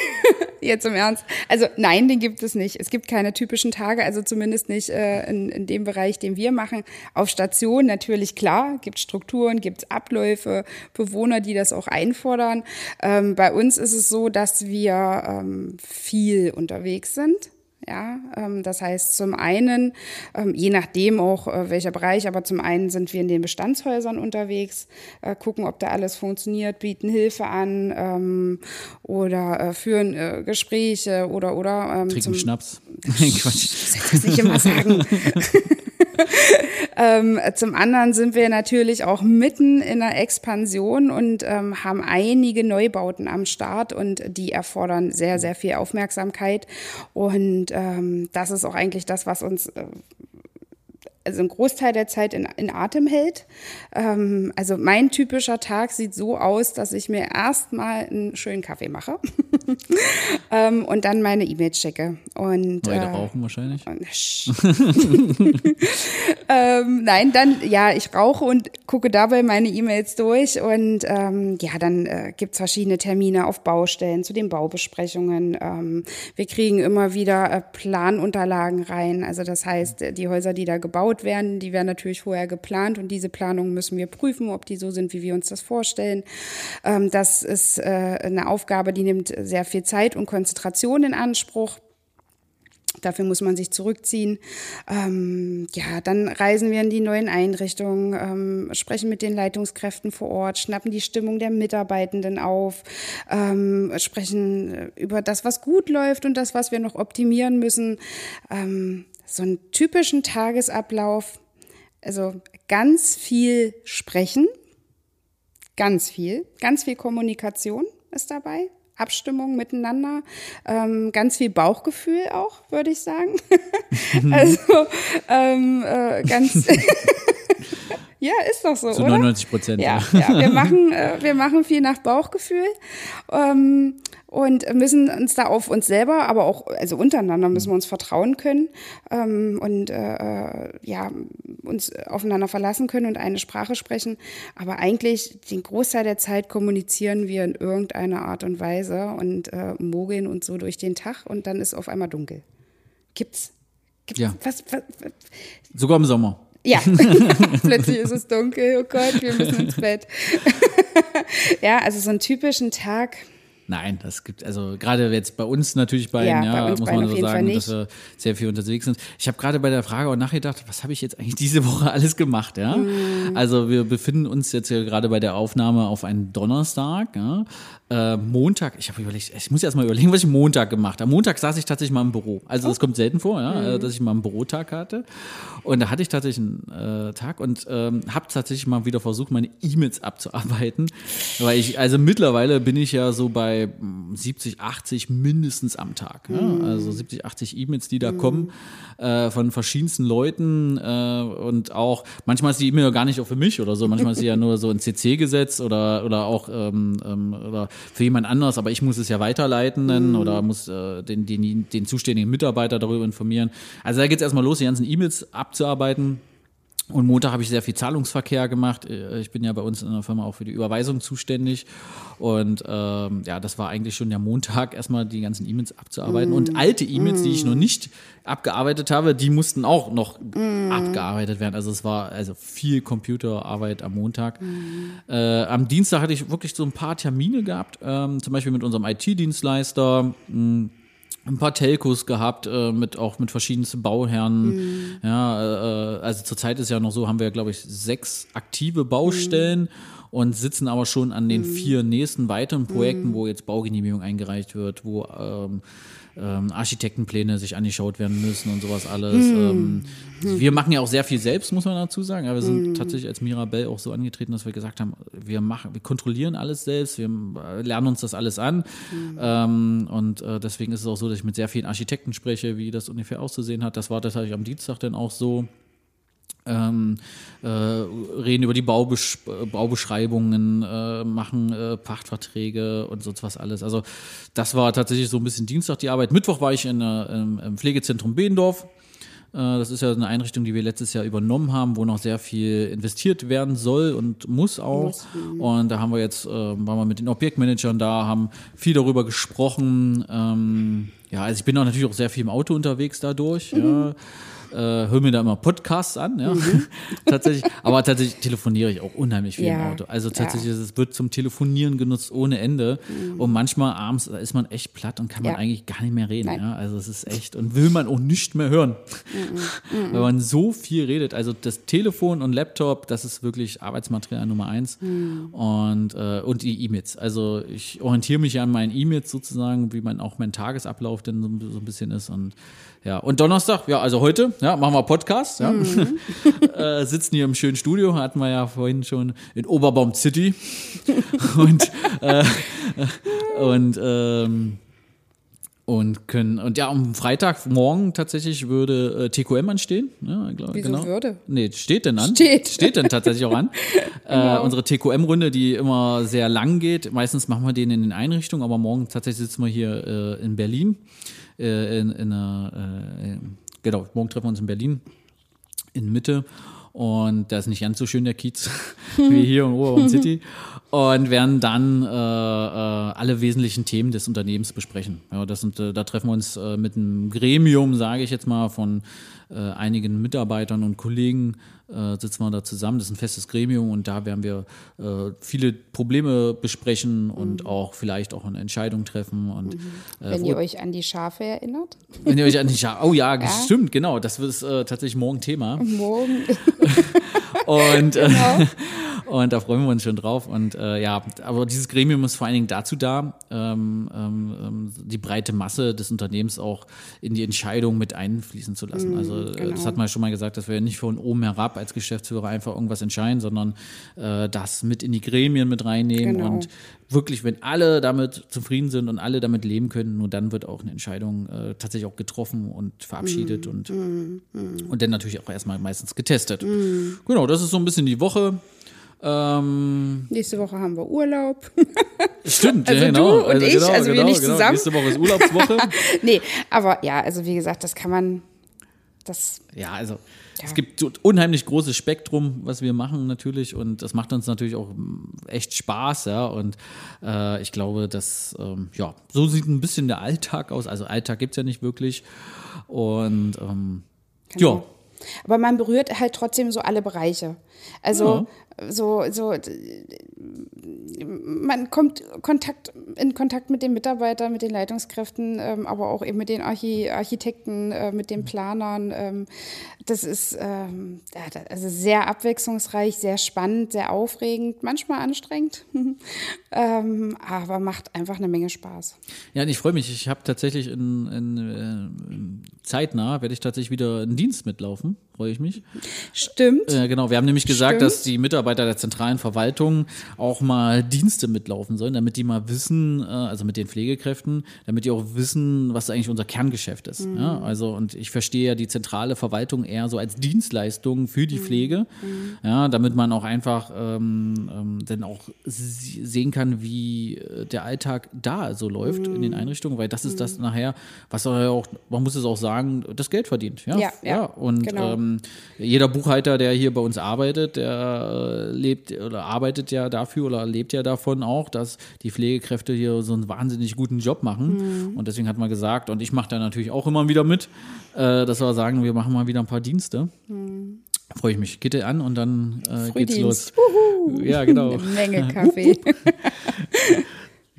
jetzt im Ernst. Also, nein, den gibt es nicht. Es gibt keine typischen Tage, also zumindest nicht äh, in, in dem Bereich, den wir machen. Auf Station natürlich klar, gibt Strukturen, gibt Abläufe, Bewohner, die das auch einfordern. Ähm, bei uns ist es so, dass wir ähm, viel unterwegs sind. Ja, ähm, das heißt zum einen, ähm, je nachdem auch äh, welcher Bereich, aber zum einen sind wir in den Bestandshäusern unterwegs, äh, gucken, ob da alles funktioniert, bieten Hilfe an ähm, oder äh, führen Gespräche oder oder trinken Schnaps. Quatsch. Das nicht immer sagen. ähm, zum anderen sind wir natürlich auch mitten in der Expansion und ähm, haben einige Neubauten am Start und die erfordern sehr, sehr viel Aufmerksamkeit. Und ähm, das ist auch eigentlich das, was uns äh, also einen Großteil der Zeit in, in Atem hält. Ähm, also mein typischer Tag sieht so aus, dass ich mir erstmal einen schönen Kaffee mache ähm, und dann meine E-Mails checke. Und, Weiter äh, rauchen wahrscheinlich? ähm, nein, dann, ja, ich rauche und gucke dabei meine E-Mails durch und ähm, ja, dann äh, gibt's verschiedene Termine auf Baustellen zu den Baubesprechungen. Ähm, wir kriegen immer wieder äh, Planunterlagen rein. Also das heißt, die Häuser, die da gebaut gebaut werden. Die werden natürlich vorher geplant und diese Planungen müssen wir prüfen, ob die so sind, wie wir uns das vorstellen. Ähm, das ist äh, eine Aufgabe, die nimmt sehr viel Zeit und Konzentration in Anspruch. Dafür muss man sich zurückziehen. Ähm, ja, dann reisen wir in die neuen Einrichtungen, ähm, sprechen mit den Leitungskräften vor Ort, schnappen die Stimmung der Mitarbeitenden auf, ähm, sprechen äh, über das, was gut läuft und das, was wir noch optimieren müssen. Ähm, so einen typischen Tagesablauf, also ganz viel sprechen, ganz viel, ganz viel Kommunikation ist dabei, Abstimmung miteinander, ähm, ganz viel Bauchgefühl auch, würde ich sagen. also ähm, äh, ganz Ja, ist doch so, Zu oder? 99 Prozent, Ja, ja. wir, machen, äh, wir machen viel nach Bauchgefühl ähm, und müssen uns da auf uns selber, aber auch also untereinander müssen wir uns vertrauen können ähm, und äh, äh, ja uns aufeinander verlassen können und eine Sprache sprechen. Aber eigentlich den Großteil der Zeit kommunizieren wir in irgendeiner Art und Weise und äh, mogeln uns so durch den Tag und dann ist auf einmal dunkel. Gibt's? Gibt's Ja. was, was, was, Sogar im Sommer. Ja, plötzlich ist es dunkel, oh Gott, wir müssen ins Bett. ja, also so einen typischen Tag. Nein, das gibt, also gerade jetzt bei uns natürlich beiden, Ja, ja, bei uns muss man so sagen, dass wir sehr viel unterwegs sind. Ich habe gerade bei der Frage auch nachgedacht, was habe ich jetzt eigentlich diese Woche alles gemacht, ja? Mhm. Also wir befinden uns jetzt ja gerade bei der Aufnahme auf einen Donnerstag, ja? Äh, Montag, ich habe überlegt, ich muss erst mal überlegen, was ich Montag gemacht habe. Am Montag saß ich tatsächlich mal im Büro. Also Oh. das kommt selten vor, ja, äh, dass ich mal einen Bürotag hatte. Und da hatte ich tatsächlich einen äh, Tag und ähm, habe tatsächlich mal wieder versucht, meine E-Mails abzuarbeiten. Weil ich, also mittlerweile bin ich ja so bei mm, 70, 80 mindestens am Tag. Ja? Also 70, 80 E-Mails, die da kommen äh, von verschiedensten Leuten äh, und auch manchmal ist die E-Mail ja gar nicht auch für mich oder so. Manchmal ist sie ja nur so in CC gesetzt oder oder auch ähm, ähm, oder für jemand anders, aber ich muss es ja weiterleiten dann oder muss äh, den, den, den zuständigen Mitarbeiter darüber informieren. Also da geht es erstmal los, die ganzen E-Mails abzuarbeiten. Und Montag habe ich sehr viel Zahlungsverkehr gemacht. Äh, Ich bin ja bei uns in der Firma auch für die Überweisung zuständig. Und ähm, ja, das war eigentlich schon der Montag, erstmal die ganzen E-Mails abzuarbeiten. Und alte E-Mails, die ich noch nicht abgearbeitet habe, die mussten auch noch abgearbeitet werden. Also es war also viel Computerarbeit am Montag. Äh, am Dienstag hatte ich wirklich so ein paar Termine gehabt, ähm, zum Beispiel mit unserem IT-Dienstleister. mh, ein paar Telcos gehabt, äh, mit auch mit verschiedensten Bauherren. Ja, äh, also zurzeit ist ja noch so, haben wir, glaube ich, sechs aktive Baustellen und sitzen aber schon an den vier nächsten weiteren Projekten, wo jetzt Baugenehmigung eingereicht wird, wo ähm, ähm, Architektenpläne sich angeschaut werden müssen und sowas alles. Ähm, wir machen ja auch sehr viel selbst, muss man dazu sagen. Aber wir sind tatsächlich als Mirabell auch so angetreten, dass wir gesagt haben, wir machen, wir kontrollieren alles selbst, wir äh, lernen uns das alles an. Ähm, und äh, deswegen ist es auch so, dass ich mit sehr vielen Architekten spreche, wie das ungefähr auszusehen hat. Das war tatsächlich am Dienstag dann auch so. Ähm, äh, reden über die Baubesch Baubeschreibungen, äh, machen äh, Pachtverträge und sonst was alles. Also das war tatsächlich so ein bisschen Dienstag die Arbeit. Mittwoch war ich in, äh, im, Pflegezentrum Behendorf. Äh, Das ist ja eine Einrichtung, die wir letztes Jahr übernommen haben, wo noch sehr viel investiert werden soll und muss auch. und da haben wir jetzt, äh, waren wir mit den Objektmanagern da, haben viel darüber gesprochen. Ähm, ja, also ich bin auch natürlich auch sehr viel im Auto unterwegs dadurch. Ja. Äh, höre mir da immer Podcasts an, ja. tatsächlich. Aber tatsächlich telefoniere ich auch unheimlich viel im Ja, Auto. Also ja. tatsächlich, es wird zum Telefonieren genutzt ohne Ende. Und manchmal abends da ist man echt platt und kann man Ja. eigentlich gar nicht mehr reden. Nein. Ja? Also es ist echt und will man auch nicht mehr hören. Weil man so viel redet. Also das Telefon und Laptop, das ist wirklich Arbeitsmaterial Nummer eins. Und, äh, und die E-Mails. Also ich orientiere mich ja an meinen E-Mails sozusagen, wie man auch mein Tagesablauf denn so, so ein bisschen ist. Und ja, und Donnerstag, ja, also heute, ja, machen wir Podcast, ja. äh, sitzen hier im schönen Studio, hatten wir ja vorhin schon in Oberbaum City. und äh, und ähm, und können und ja am Freitagmorgen tatsächlich würde äh, TQM anstehen. Ja, glaub, Wieso genau. würde? Nee, steht denn an. Steht. Steht denn tatsächlich auch an. äh, unsere TQM-Runde, die immer sehr lang geht. Meistens machen wir den in den Einrichtungen, aber morgen tatsächlich sitzen wir hier äh, in Berlin. Äh, in, in einer, äh, genau, morgen treffen wir uns in Berlin in Mitte. Und da ist nicht ganz so schön der Kiez wie hier in Oberbaum City. Und werden dann äh, äh, alle wesentlichen Themen des Unternehmens besprechen. Ja, das sind, äh, da treffen wir uns äh, mit einem Gremium, sage ich jetzt mal, von äh, einigen Mitarbeitern und Kollegen äh, sitzen wir da zusammen. Das ist ein festes Gremium und da werden wir äh, viele Probleme besprechen und auch vielleicht auch eine Entscheidung treffen. Und äh, Wenn ihr euch an die Schafe erinnert. wenn ihr euch an die Scha Oh ja, stimmt, genau. Das ist äh, tatsächlich morgen Thema. Morgen. Und, äh, Und da freuen wir uns schon drauf. Und äh, ja, aber dieses Gremium ist vor allen Dingen dazu da, ähm, ähm, die breite Masse des Unternehmens auch in die Entscheidung mit einfließen zu lassen. also äh, genau. das hat man ja schon mal gesagt, dass wir nicht von oben herab als Geschäftsführer einfach irgendwas entscheiden, sondern äh, das mit in die Gremien mit reinnehmen Genau. und wirklich, wenn alle damit zufrieden sind und alle damit leben können, nur dann wird auch eine Entscheidung äh, tatsächlich auch getroffen und verabschiedet und, und dann natürlich auch erstmal meistens getestet. Genau, das ist so ein bisschen die Woche. Ähm, Nächste Woche haben wir Urlaub. stimmt, Also ja, genau. du und ich, also wir nicht zusammen. Nächste Woche ist Urlaubswoche. nee, aber ja, also wie gesagt, das kann man, das, Ja, also Ja. es gibt unheimlich großes Spektrum, was wir machen natürlich und das macht uns natürlich auch mm, echt Spaß, ja. Und äh, ich glaube, dass ähm, ja so sieht ein bisschen der Alltag aus. Also Alltag gibt's ja nicht wirklich und ähm, Genau. ja. aber man berührt halt trotzdem so alle Bereiche. Also so, so, d- man kommt Kontakt, in Kontakt mit den Mitarbeitern, mit den Leitungskräften, ähm, aber auch eben mit den Archi Architekten, äh, mit den Planern. Ähm, das ist ähm, ja, also sehr abwechslungsreich, sehr spannend, sehr aufregend, manchmal anstrengend, ähm, aber macht einfach eine Menge Spaß. Ja, und ich freue mich. Ich habe tatsächlich in, in, äh, in zeitnah werde ich tatsächlich wieder einen Dienst mitlaufen. Freue ich mich. Stimmt. Äh, genau, wir haben nämlich gesagt, Stimmt. dass die Mitarbeiter der zentralen Verwaltung auch mal Dienste mitlaufen sollen, damit die mal wissen, äh, also mit den Pflegekräften, damit die auch wissen, was eigentlich unser Kerngeschäft ist. Mhm. Ja, also und ich verstehe ja die zentrale Verwaltung eher so als Dienstleistung für Mhm. die Pflege, ja, damit man auch einfach ähm, ähm, dann auch sehen kann, wie äh, der Alltag da so läuft in Mhm. den Einrichtungen, weil das ist das nachher, was ja auch, man muss es auch sagen, das Geld verdient. Ja, Ja, ja, und genau. ähm, jeder Buchhalter, der hier bei uns arbeitet, der äh, lebt oder arbeitet ja dafür oder lebt ja davon auch, dass die Pflegekräfte hier so einen wahnsinnig guten Job machen. Mhm. Und deswegen hat man gesagt, und ich mache da natürlich auch immer wieder mit, äh, dass wir sagen, wir machen mal wieder ein paar Dienste. Freue ich mich. Gitte an und dann äh, geht's los. Mhm. Frühdienst. Ja, genau. Eine Menge Kaffee.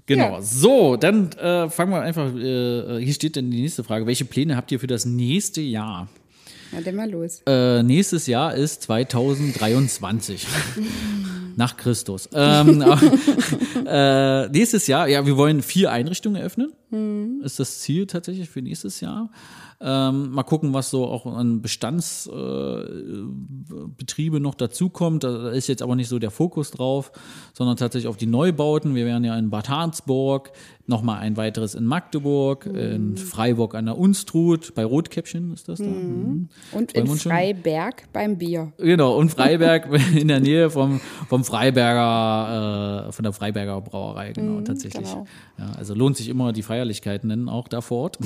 Genau. Ja. So, dann äh, fangen wir einfach. Äh, hier steht dann die nächste Frage. Welche Pläne habt ihr für das nächste Jahr? Na, dann mal los. Äh, nächstes Jahr ist 2023. Nach Christus. Ähm, äh, nächstes Jahr, ja, wir wollen vier Einrichtungen eröffnen. Ist das Ziel tatsächlich für nächstes Jahr. Ähm, mal gucken, was so auch an Bestandsbetriebe äh, noch dazukommt. Da ist jetzt aber nicht so der Fokus drauf, sondern tatsächlich auf die Neubauten. Wir wären ja in Bad Harzburg, nochmal ein weiteres in Magdeburg, in Freiburg an der Unstrut, bei Rotkäppchen ist das da. Mhm. Und Freuen in? Freiberg beim Bier. Genau, und Freiberg in der Nähe vom, vom Freiberger, äh, von der Freiberger Brauerei, genau, tatsächlich. genau. Ja, also lohnt sich immer die Feierlichkeiten nennen, auch da vor Ort.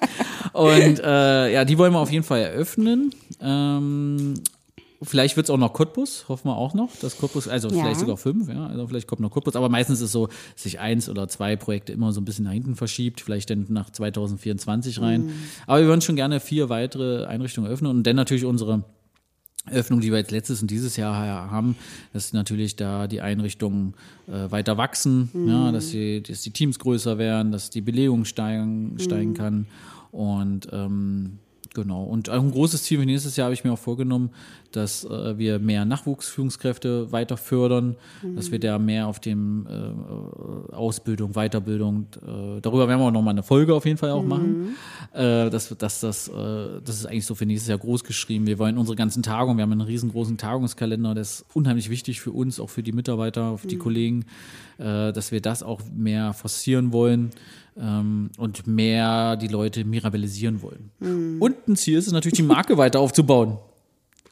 und äh, ja, die wollen wir auf jeden Fall eröffnen. Ähm, Vielleicht wird es auch noch Cottbus, hoffen wir auch noch. Das Cottbus, also Ja. vielleicht sogar fünf, ja. Also vielleicht kommt noch Cottbus, aber meistens ist es so, dass sich eins oder zwei Projekte immer so ein bisschen nach hinten verschiebt, vielleicht dann nach 2024 rein. Aber wir würden schon gerne vier weitere Einrichtungen öffnen und dann natürlich unsere Öffnung, die wir jetzt letztes und dieses Jahr haben, dass natürlich da die Einrichtungen äh, weiter wachsen, ja, dass, die, dass die Teams größer werden, dass die Belegung steigen, steigen kann. Und ähm, genau. Und auch ein großes Ziel für nächstes Jahr habe ich mir auch vorgenommen, dass äh, wir mehr Nachwuchsführungskräfte weiter fördern, dass wir da mehr auf dem äh, Ausbildung, Weiterbildung, äh, darüber werden wir auch nochmal eine Folge auf jeden Fall auch machen. Äh, dass, dass das, äh, das ist eigentlich so für nächstes Jahr groß geschrieben. Wir wollen unsere ganzen Tagungen, wir haben einen riesengroßen Tagungskalender, der ist unheimlich wichtig für uns, auch für die Mitarbeiter, für die Kollegen, äh, dass wir das auch mehr forcieren wollen ähm, und mehr die Leute mirabilisieren wollen. Und ein Ziel ist es natürlich, die Marke weiter aufzubauen.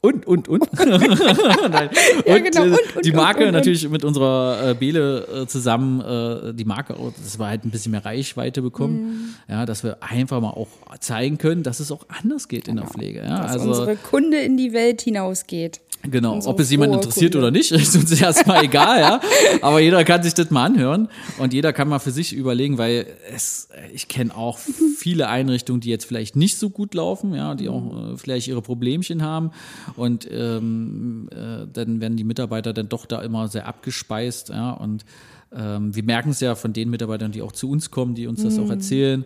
Und, und, und. Nein. Ja, und, genau. äh, Und, und, die Marke und, natürlich mit unserer äh, Bele äh, zusammen, äh, die Marke, auch, dass wir halt ein bisschen mehr Reichweite bekommen. Mhm. Ja, dass wir einfach mal auch zeigen können, dass es auch anders geht in der Pflege. Ja, Genau. Dass also, unsere Kunde in die Welt hinausgeht. Genau, Unsere ob es jemand interessiert Kunde. oder nicht, ist uns erstmal egal, ja. Aber jeder kann sich das mal anhören und jeder kann mal für sich überlegen, weil es, ich kenne auch viele Einrichtungen, die jetzt vielleicht nicht so gut laufen, ja, die auch äh, vielleicht ihre Problemchen haben und ähm, äh, dann werden die Mitarbeiter dann doch da immer sehr abgespeist, ja, und ähm, wir merken es ja von den Mitarbeitern, die auch zu uns kommen, die uns das auch erzählen.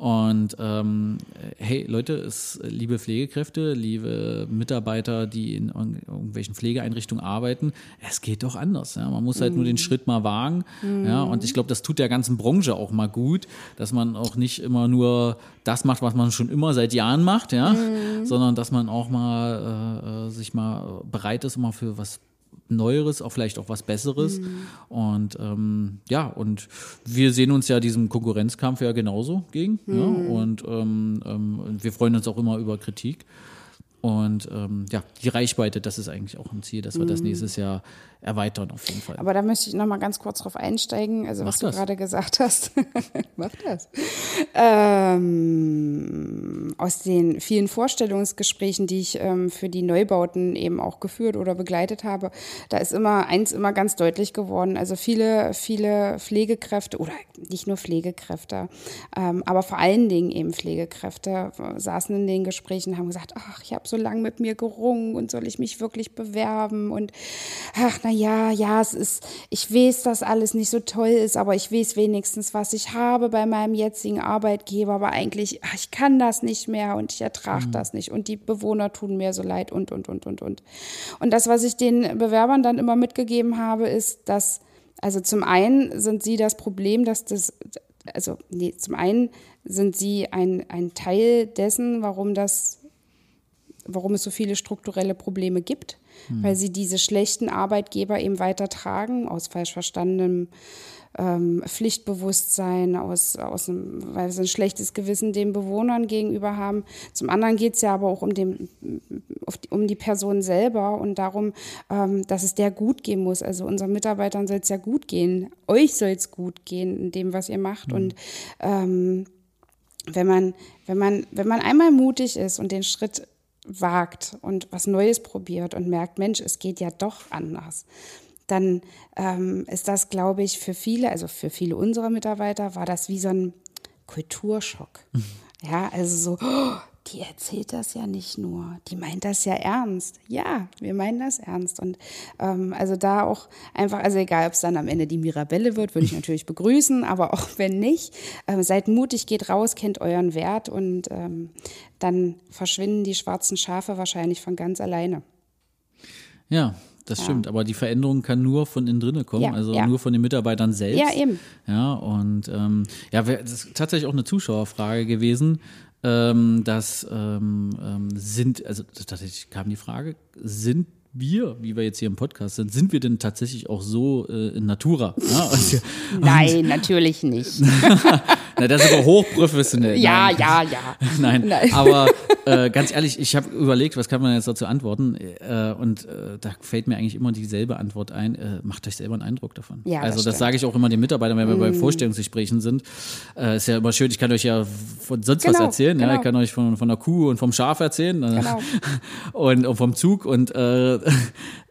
Und ähm, hey Leute, es, liebe Pflegekräfte, liebe Mitarbeiter, die in irgendwelchen Pflegeeinrichtungen arbeiten, es geht doch anders. Ja? Man muss halt nur den Schritt mal wagen. Ja? Und ich glaube, das tut der ganzen Branche auch mal gut, dass man auch nicht immer nur das macht, was man schon immer seit Jahren macht, ja, sondern dass man auch mal äh, äh sich mal bereit ist, immer für was Neueres, auch vielleicht auch was Besseres. Mhm. Und ähm, ja, und wir sehen uns ja diesem Konkurrenzkampf ja genauso gegen. Mhm. Ja, und ähm, ähm, wir freuen uns auch immer über Kritik. Und ähm, ja, die Reichweite, das ist eigentlich auch ein Ziel, dass wir das mhm. nächstes Jahr erweitern auf jeden Fall. Aber da möchte ich noch mal ganz kurz drauf einsteigen, also Mach was das. du gerade gesagt hast. Mach das. Ähm, aus den vielen Vorstellungsgesprächen, die ich ähm, für die Neubauten eben auch geführt oder begleitet habe, da ist immer eins immer ganz deutlich geworden. Also viele, viele Pflegekräfte oder nicht nur Pflegekräfte, ähm, aber vor allen Dingen eben Pflegekräfte saßen in den Gesprächen, haben gesagt, ach, ich habe so lange mit mir gerungen und soll ich mich wirklich bewerben und ach, na ja, ja, es ist, ich weiß, dass alles nicht so toll ist, aber ich weiß wenigstens, was ich habe bei meinem jetzigen Arbeitgeber, aber eigentlich, ach, ich kann das nicht mehr und ich ertrage mhm. das nicht und die Bewohner tun mir so leid und, und, und, und, und. Und das, was ich den Bewerbern dann immer mitgegeben habe, ist, dass, also zum einen sind sie das Problem, dass das, also nee, zum einen sind sie ein, ein Teil dessen, warum das warum es so viele strukturelle Probleme gibt, hm. weil sie diese schlechten Arbeitgeber eben weitertragen, aus falsch verstandenem ähm, Pflichtbewusstsein, aus, aus einem, weil sie ein schlechtes Gewissen den Bewohnern gegenüber haben. Zum anderen geht es ja aber auch um, den, um die Person selber und darum, ähm, dass es der gut gehen muss. Also unseren Mitarbeitern soll es ja gut gehen. Euch soll es gut gehen in dem, was ihr macht. Mhm. Und ähm, wenn man, wenn man, wenn man einmal mutig ist und den Schritt wagt und was Neues probiert und merkt, Mensch, es geht ja doch anders, dann ähm, ist das, glaube ich, für viele, also für viele unserer Mitarbeiter, war das wie so ein Kulturschock. Mhm. Ja, also so, oh, die erzählt das ja nicht nur, die meint das ja ernst. Ja, wir meinen das ernst. Und ähm, also da auch einfach, also egal, ob es dann am Ende die Mirabelle wird, würde ich natürlich begrüßen, aber auch wenn nicht, ähm, seid mutig, geht raus, kennt euren Wert und ähm, dann verschwinden die schwarzen Schafe wahrscheinlich von ganz alleine. Ja, das ja. stimmt, aber die Veränderung kann nur von innen drinnen kommen, ja, also ja. nur von den Mitarbeitern selbst. Ja, eben. Ja, und ähm, ja, das ist tatsächlich auch eine Zuschauerfrage gewesen. Ähm, das ähm, ähm, sind, also tatsächlich kam die Frage, sind wir, wie wir jetzt hier im Podcast sind, sind wir denn tatsächlich auch so äh, in Natura? Ja? Und, Nein, natürlich nicht. Na, das ist aber hochprofessionell. Ja, Nein. ja, ja. Nein, Nein. aber äh, ganz ehrlich, ich habe überlegt, was kann man jetzt dazu antworten? Äh, und äh, da fällt mir eigentlich immer dieselbe Antwort ein. Äh, macht euch selber einen Eindruck davon. Ja, also das, das sage ich auch immer den Mitarbeitern, wenn wir mm. bei Vorstellungsgesprächen sind. Äh, ist ja immer schön, ich kann euch ja von sonst genau, was erzählen. Genau. Ja, ich kann euch von, von der Kuh und vom Schaf erzählen. Genau. und, und vom Zug und äh,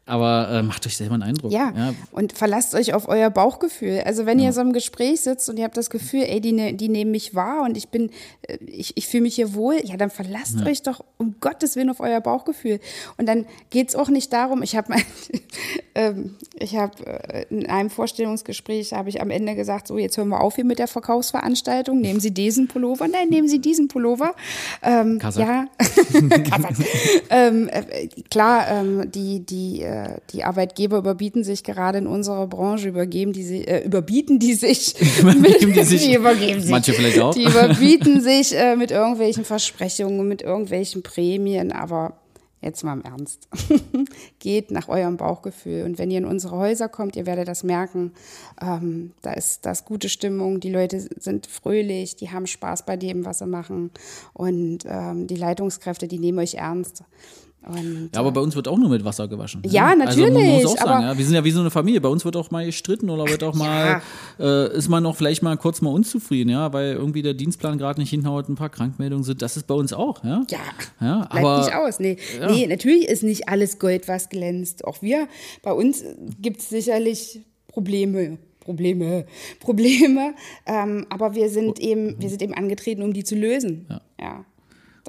aber äh, macht euch selber einen Eindruck. Ja. ja. und verlasst euch auf euer Bauchgefühl. Also wenn ja. ihr so im Gespräch sitzt und ihr habt das Gefühl, ey, die, ne, die nehmen mich wahr und ich bin, äh, ich, ich fühle mich hier wohl, ja, dann verlasst ja. euch doch um Gottes Willen auf euer Bauchgefühl. Und dann geht es auch nicht darum, ich habe ähm, ich habe äh, in einem Vorstellungsgespräch, habe ich am Ende gesagt, so jetzt hören wir auf hier mit der Verkaufsveranstaltung, nehmen Sie diesen Pullover, nein, nehmen Sie diesen Pullover. Ähm, ja, ähm, äh, klar, ähm, die, die, äh, die Arbeitgeber überbieten sich gerade in unserer Branche, übergeben die sich, äh, überbieten die sich, übergeben die sich, die übergeben sich, manche vielleicht auch, die überbieten sich äh, mit irgendwelchen Versprechungen, mit irgendwelchen Prämien, aber jetzt mal im Ernst. Geht nach eurem Bauchgefühl. Und wenn ihr in unsere Häuser kommt, ihr werdet das merken. Ähm, da ist das gute Stimmung. Die Leute sind fröhlich, die haben Spaß bei dem, was sie machen. Und ähm, die Leitungskräfte, die nehmen euch ernst. Und, ja, aber bei uns wird auch nur mit Wasser gewaschen. Ja, ne? natürlich. Also man muss auch sagen, ja, wir sind ja wie so eine Familie. Bei uns wird auch mal gestritten oder wird auch mal, ja. äh, ist man noch vielleicht mal kurz mal unzufrieden, ja, weil irgendwie der Dienstplan gerade nicht hinhaut, ein paar Krankmeldungen sind. Das ist bei uns auch, ja. Ja, ja bleibt aber, nicht aus. Nee. Ja. nee, natürlich ist nicht alles Gold, was glänzt. Auch wir, bei uns gibt es sicherlich Probleme. Probleme, Probleme, ähm, aber wir sind eben, wir sind eben angetreten, um die zu lösen. Ja. ja.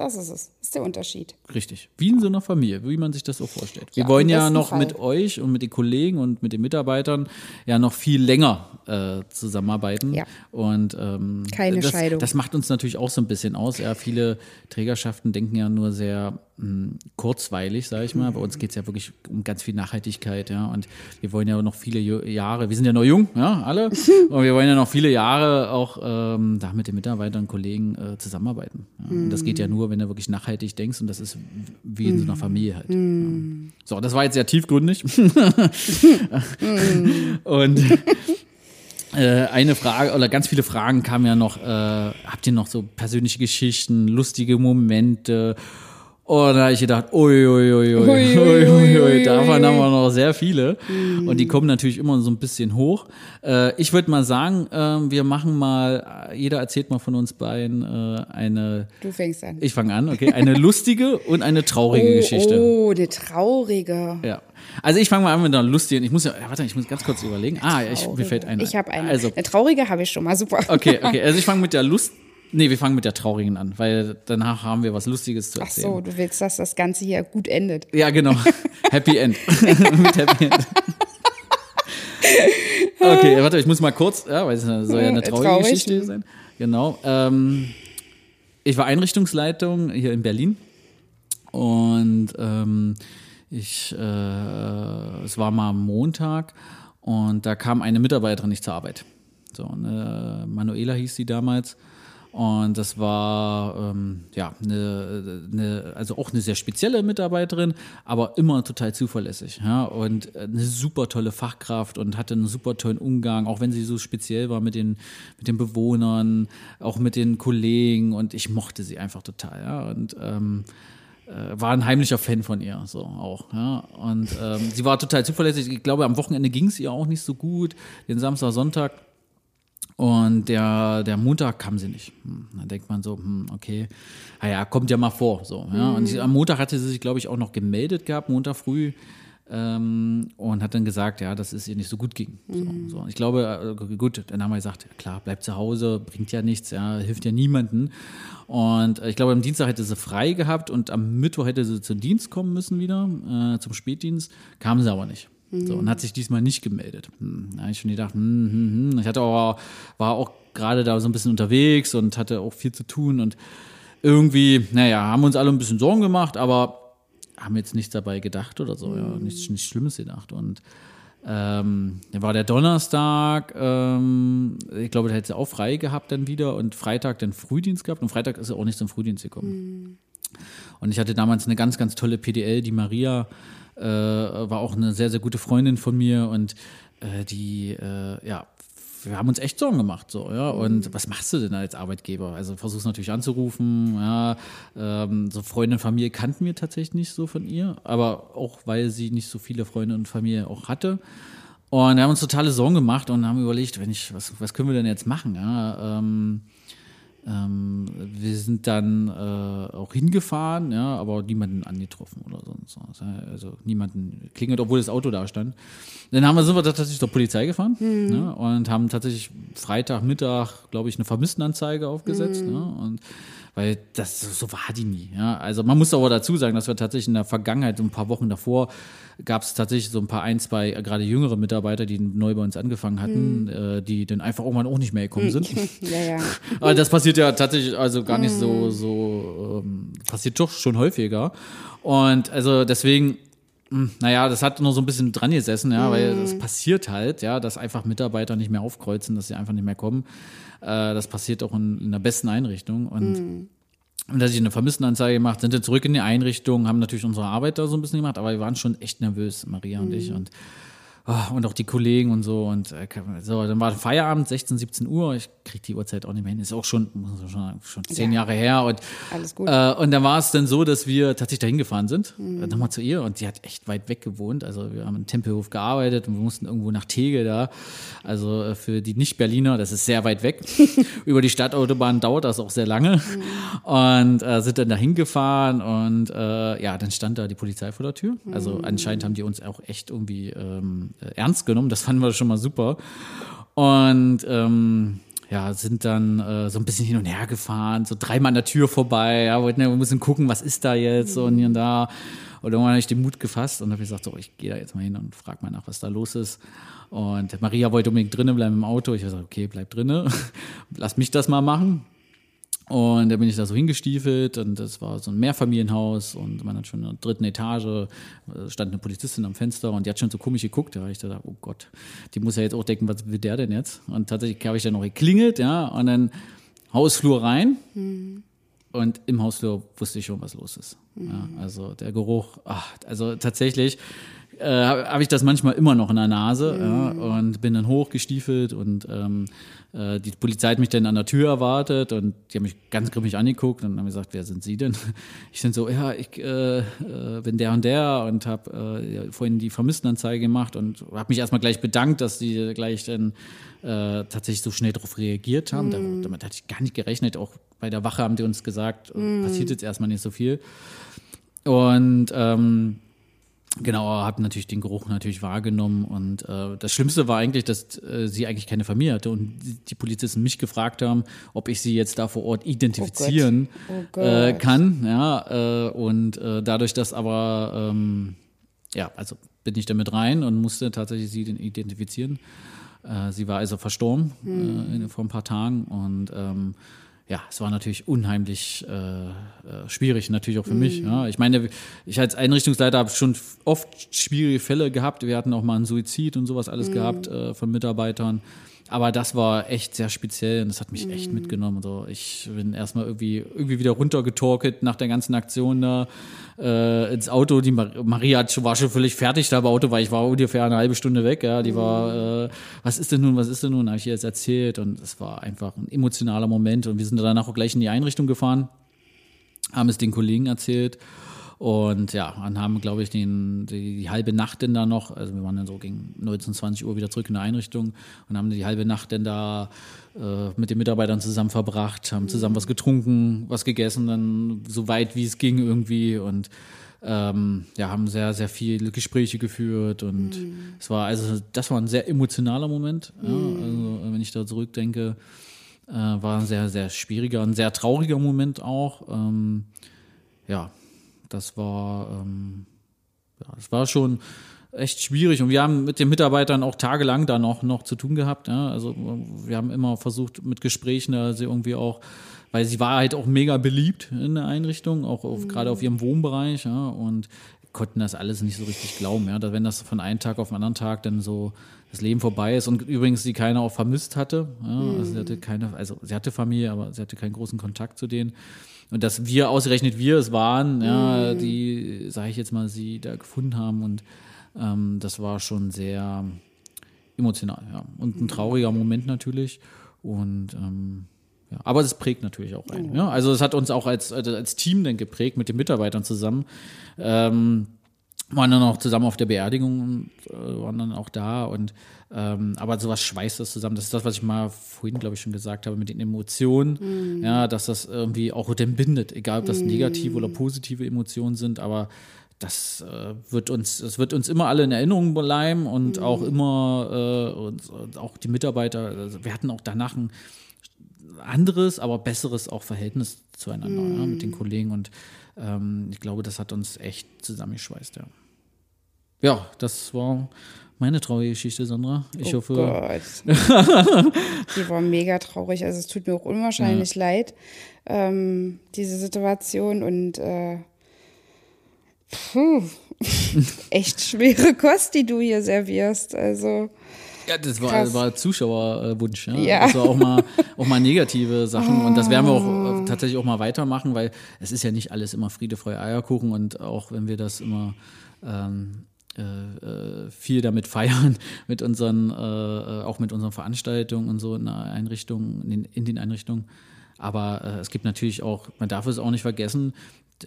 Das ist es. Das ist der Unterschied. Richtig. Wie in so einer Familie, wie man sich das so vorstellt. Wir Ja, wollen ja noch Fall. mit euch und mit den Kollegen und mit den Mitarbeitern ja noch viel länger äh, zusammenarbeiten. Ja. Und ähm, Keine das, Scheidung. Das macht uns natürlich auch so ein bisschen aus. Ja, viele Trägerschaften denken ja nur sehr mh, kurzweilig, sage ich mal. Bei uns geht es ja wirklich um ganz viel Nachhaltigkeit, ja. Und wir wollen ja noch viele Jahre, wir sind ja noch jung, ja, alle. und wir wollen ja noch viele Jahre auch ähm, da mit den Mitarbeitern, Kollegen äh, zusammenarbeiten. Ja. Und das geht ja nur, wenn du wirklich nachhaltig denkst und das ist wie in so einer Familie halt. Ja. So, das war jetzt sehr tiefgründig. und äh, eine Frage oder ganz viele Fragen kamen ja noch. Äh, habt ihr noch so persönliche Geschichten, lustige Momente? Und da habe ich gedacht, ui, ui, ui, ui, davon haben wir noch sehr viele. Und die kommen natürlich immer so ein bisschen hoch. Äh, ich würde mal sagen, äh, wir machen mal, jeder erzählt mal von uns beiden äh, eine, Du fängst an. ich fange an, okay, eine lustige und eine traurige Geschichte. Oh, eine traurige. Ja. Also ich fange mal an mit einer lustigen. Ich muss ja, warte, ich muss ganz kurz überlegen. Ah, ich, mir fällt eine. Ich habe eine. Also, Eine traurige habe ich schon mal, super. okay, okay. Also ich fange mit der Lust. Nee, wir fangen mit der traurigen an, weil danach haben wir was Lustiges zu Ach erzählen. so, du willst, dass das Ganze hier gut endet. Ja, genau. Happy End. mit Happy End. okay, warte, ich muss mal kurz, ja, weil es soll ja eine traurige traurig. Geschichte sein. Genau. Ähm, ich war Einrichtungsleitung hier in Berlin und ähm, ich, äh, es war mal Montag und da kam eine Mitarbeiterin nicht zur Arbeit. So, eine Manuela hieß sie damals. Und das war ähm, ja eine, eine, also auch eine sehr spezielle Mitarbeiterin, aber immer total zuverlässig. Ja? Und eine super tolle Fachkraft und hatte einen super tollen Umgang, auch wenn sie so speziell war mit den, mit den Bewohnern, auch mit den Kollegen. Und ich mochte sie einfach total. Ja? Und ähm, äh, war ein heimlicher Fan von ihr, so auch. Ja. Und ähm, sie war total zuverlässig. Ich glaube, am Wochenende ging es ihr auch nicht so gut. Den Samstag, Sonntag. Und der, der Montag kam sie nicht. Hm, Dann denkt man so, hm, okay, naja, kommt ja mal vor. So, ja. Und sie, am Montag hatte sie sich, glaube ich, auch noch gemeldet gehabt, Montag früh. Ähm, und hat dann gesagt, ja, dass es ihr nicht so gut ging. So, so. Ich glaube, äh, gut, dann haben wir gesagt, ja, klar, bleibt zu Hause, bringt ja nichts, ja, hilft ja niemanden. Und äh, ich glaube, am Dienstag hätte sie frei gehabt und am Mittwoch hätte sie zum Dienst kommen müssen wieder, äh, zum Spätdienst, kam sie aber nicht. So, und hat sich diesmal nicht gemeldet. Hm, da habe ich schon gedacht, hm, hm, hm. ich hatte auch, war auch gerade da so ein bisschen unterwegs und hatte auch viel zu tun und irgendwie, naja, haben uns alle ein bisschen Sorgen gemacht, aber haben jetzt nichts dabei gedacht oder so, ja, nichts, nichts Schlimmes gedacht. Und ähm, dann war der Donnerstag, ähm, ich glaube, da hätte sie auch frei gehabt dann wieder und Freitag dann Frühdienst gehabt und Freitag ist sie auch nicht zum Frühdienst gekommen. Und ich hatte damals eine ganz, ganz tolle PDL, die Maria äh, war auch eine sehr, sehr gute Freundin von mir und äh, die, äh, ja, wir haben uns echt Sorgen gemacht, so, ja. Und was machst du denn als Arbeitgeber? Also versuchst natürlich anzurufen, ja. Ähm, so Freunde und Familie kannten wir tatsächlich nicht so von ihr, aber auch weil sie nicht so viele Freunde und Familie auch hatte. Und wir haben uns totale Sorgen gemacht und haben überlegt, wenn ich, was, was können wir denn jetzt machen? Ja, ähm, ähm, wir sind dann äh, auch hingefahren, ja, aber niemanden angetroffen oder sonst was. ja. Also niemanden klingelt, obwohl das Auto da stand. Dann haben wir, sind wir tatsächlich zur Polizei gefahren ne, und haben tatsächlich Freitagmittag, glaube ich, eine Vermisstenanzeige aufgesetzt. Ne, und weil das so war die nie. Ja. Also man muss aber dazu sagen, dass wir tatsächlich in der Vergangenheit, so ein paar Wochen davor, gab es tatsächlich so ein paar ein, zwei, äh, gerade jüngere Mitarbeiter, die neu bei uns angefangen hatten, äh, die dann einfach irgendwann auch nicht mehr gekommen sind. Ja, ja. Aber das passiert ja tatsächlich also gar nicht so, so ähm, passiert doch schon häufiger. Und also deswegen, naja, das hat nur so ein bisschen dran gesessen, ja, weil das passiert halt, ja, dass einfach Mitarbeiter nicht mehr aufkreuzen, dass sie einfach nicht mehr kommen. Äh, das passiert auch in, in der besten Einrichtung. Und und dass ich eine Vermisstenanzeige gemacht, sind dann zurück in die Einrichtung, haben natürlich unsere Arbeit da so ein bisschen gemacht, aber wir waren schon echt nervös, Maria und ich. Und oh, und auch die Kollegen und so. Und äh, so, dann war Feierabend, 16, 17 Uhr. Ich krieg die Uhrzeit auch nicht mehr hin. Ist auch schon, schon, schon zehn Jahre her. Und, Alles gut. Äh, und dann war es dann so, dass wir tatsächlich dahin gefahren sind. Äh, nochmal zu ihr. Und die hat echt weit weg gewohnt. Also wir haben im Tempelhof gearbeitet und wir mussten irgendwo nach Tegel da. Also äh, für die Nicht-Berliner, das ist sehr weit weg. Über die Stadtautobahn dauert das auch sehr lange. Und äh, sind dann dahin gefahren und äh, ja, dann stand da die Polizei vor der Tür. Also anscheinend haben die uns auch echt irgendwie ähm, äh, ernst genommen. Das fanden wir schon mal super. Und ähm, ja, sind dann äh, so ein bisschen hin und her gefahren, so dreimal an der Tür vorbei, ja, wollten ja ein bisschen gucken, was ist da jetzt so und hier und da. Und irgendwann habe ich den Mut gefasst und habe gesagt, so, ich gehe da jetzt mal hin und frage mal nach, was da los ist. Und Maria wollte unbedingt drinnen bleiben im Auto. Ich habe gesagt, okay, bleib drinnen, lass mich das mal machen. Und da bin ich da so hingestiefelt und das war so ein Mehrfamilienhaus und man hat schon in der dritten Etage, äh, stand eine Polizistin am Fenster und die hat schon so komisch geguckt. Da habe ich gedacht, oh Gott, die muss ja jetzt auch denken, was will der denn jetzt? Und tatsächlich habe ich dann noch geklingelt, ja, und dann Hausflur rein. Mhm. Und im Hausflur wusste ich schon, was los ist. Mhm. Ja, also der Geruch, ach, also tatsächlich, äh, habe ich das manchmal immer noch in der Nase mhm. ja, und bin dann hochgestiefelt und ähm, äh, die Polizei hat mich dann an der Tür erwartet und die haben mich ganz grimmig angeguckt und haben gesagt, wer sind Sie denn? Ich bin so, ja, ich äh, äh, bin der und der und habe äh, vorhin die Vermisstenanzeige gemacht und habe mich erstmal gleich bedankt, dass die gleich dann äh, tatsächlich so schnell darauf reagiert haben. Mhm. Damit hatte ich gar nicht gerechnet. Auch bei der Wache haben die uns gesagt, mhm. passiert jetzt erstmal nicht so viel. Und ähm, Genau, habe natürlich den Geruch natürlich wahrgenommen und äh, das Schlimmste war eigentlich, dass äh, sie eigentlich keine Familie hatte und die Polizisten mich gefragt haben, ob ich sie jetzt da vor Ort identifizieren oh oh äh, kann, ja äh, und äh, dadurch, dass aber ähm, ja, also bin ich damit rein und musste tatsächlich sie identifizieren. Äh, sie war also verstorben hm. vor ein paar Tagen und ähm, ja, es war natürlich unheimlich äh, äh, schwierig, natürlich auch für mhm. mich. Ja. Ich meine, ich als Einrichtungsleiter habe schon oft schwierige Fälle gehabt. Wir hatten auch mal einen Suizid und sowas alles mhm. gehabt äh, von Mitarbeitern. Aber das war echt sehr speziell und das hat mich echt mhm. mitgenommen. Also ich bin erstmal irgendwie, irgendwie wieder runtergetorkelt nach der ganzen Aktion da äh, ins Auto. Die Mar Maria war schon völlig fertig da im Auto, weil ich war ungefähr eine halbe Stunde weg. Ja, die war, mhm. äh, was ist denn nun, was ist denn nun? Habe ich ihr jetzt erzählt und es war einfach ein emotionaler Moment. Und wir sind danach auch gleich in die Einrichtung gefahren, haben es den Kollegen erzählt. Und ja, und haben, glaube ich, den, die, die, halbe Nacht denn da noch, also wir waren dann so gegen 19, 20 Uhr wieder zurück in der Einrichtung und haben die halbe Nacht denn da äh, mit den Mitarbeitern zusammen verbracht, haben zusammen was getrunken, was gegessen, dann so weit wie es ging irgendwie und ähm, ja, haben sehr, sehr viele Gespräche geführt und mhm. es war, also das war ein sehr emotionaler Moment. Mhm. Ja, also wenn ich da zurückdenke, äh, war ein sehr, sehr schwieriger, ein sehr trauriger Moment auch. Ähm, ja, das war, ähm, ja, das war schon echt schwierig. Und wir haben mit den Mitarbeitern auch tagelang da noch, noch zu tun gehabt. Ja? Also wir haben immer versucht mit Gesprächen, da sie irgendwie auch, weil sie war halt auch mega beliebt in der Einrichtung, auch auf, mhm. gerade auf ihrem Wohnbereich, ja, und konnten das alles nicht so richtig glauben, ja, dass wenn das von einem Tag auf den anderen Tag dann so das Leben vorbei ist und übrigens sie keiner auch vermisst hatte, ja, mhm. also sie hatte keine, also sie hatte Familie, aber sie hatte keinen großen Kontakt zu denen und dass wir ausgerechnet wir es waren, ja, mhm. die, sage ich jetzt mal, sie da gefunden haben und ähm, das war schon sehr emotional, ja. Und ein trauriger Moment natürlich. Und ähm, ja, aber es prägt natürlich auch ein. Ja. Also es hat uns auch als, als Team dann geprägt mit den Mitarbeitern zusammen. Ähm, waren dann auch zusammen auf der Beerdigung und äh, waren dann auch da und ähm, aber sowas schweißt das zusammen. Das ist das, was ich mal vorhin, glaube ich, schon gesagt habe mit den Emotionen. Mm. Ja, dass das irgendwie auch dann bindet, egal ob das mm. negative oder positive Emotionen sind, aber das äh, wird uns, das wird uns immer alle in Erinnerung bleiben und mm. auch immer äh, und, und, auch die Mitarbeiter. Also wir hatten auch danach ein anderes, aber besseres auch Verhältnis zueinander ja, mit den Kollegen und ähm, ich glaube, das hat uns echt zusammengeschweißt, ja. Ja, das war meine traurige Geschichte, Sandra. Ich oh hoffe. Gott. Die war mega traurig. Also es tut mir auch unwahrscheinlich ja. leid, ähm, diese Situation und äh, puh, echt schwere Kost, die du hier servierst. Also. Ja, das war, war Zuschauerwunsch. Ja. ja. Also auch mal, auch mal negative Sachen. Oh. Und das werden wir auch äh, tatsächlich auch mal weitermachen, weil es ist ja nicht alles immer Friede, Freude, Eierkuchen. Und auch wenn wir das immer ähm, äh, äh, viel damit feiern, mit unseren, äh, äh, auch mit unseren Veranstaltungen und so in, Einrichtungen, in, den, in den Einrichtungen. Aber äh, es gibt natürlich auch, man darf es auch nicht vergessen,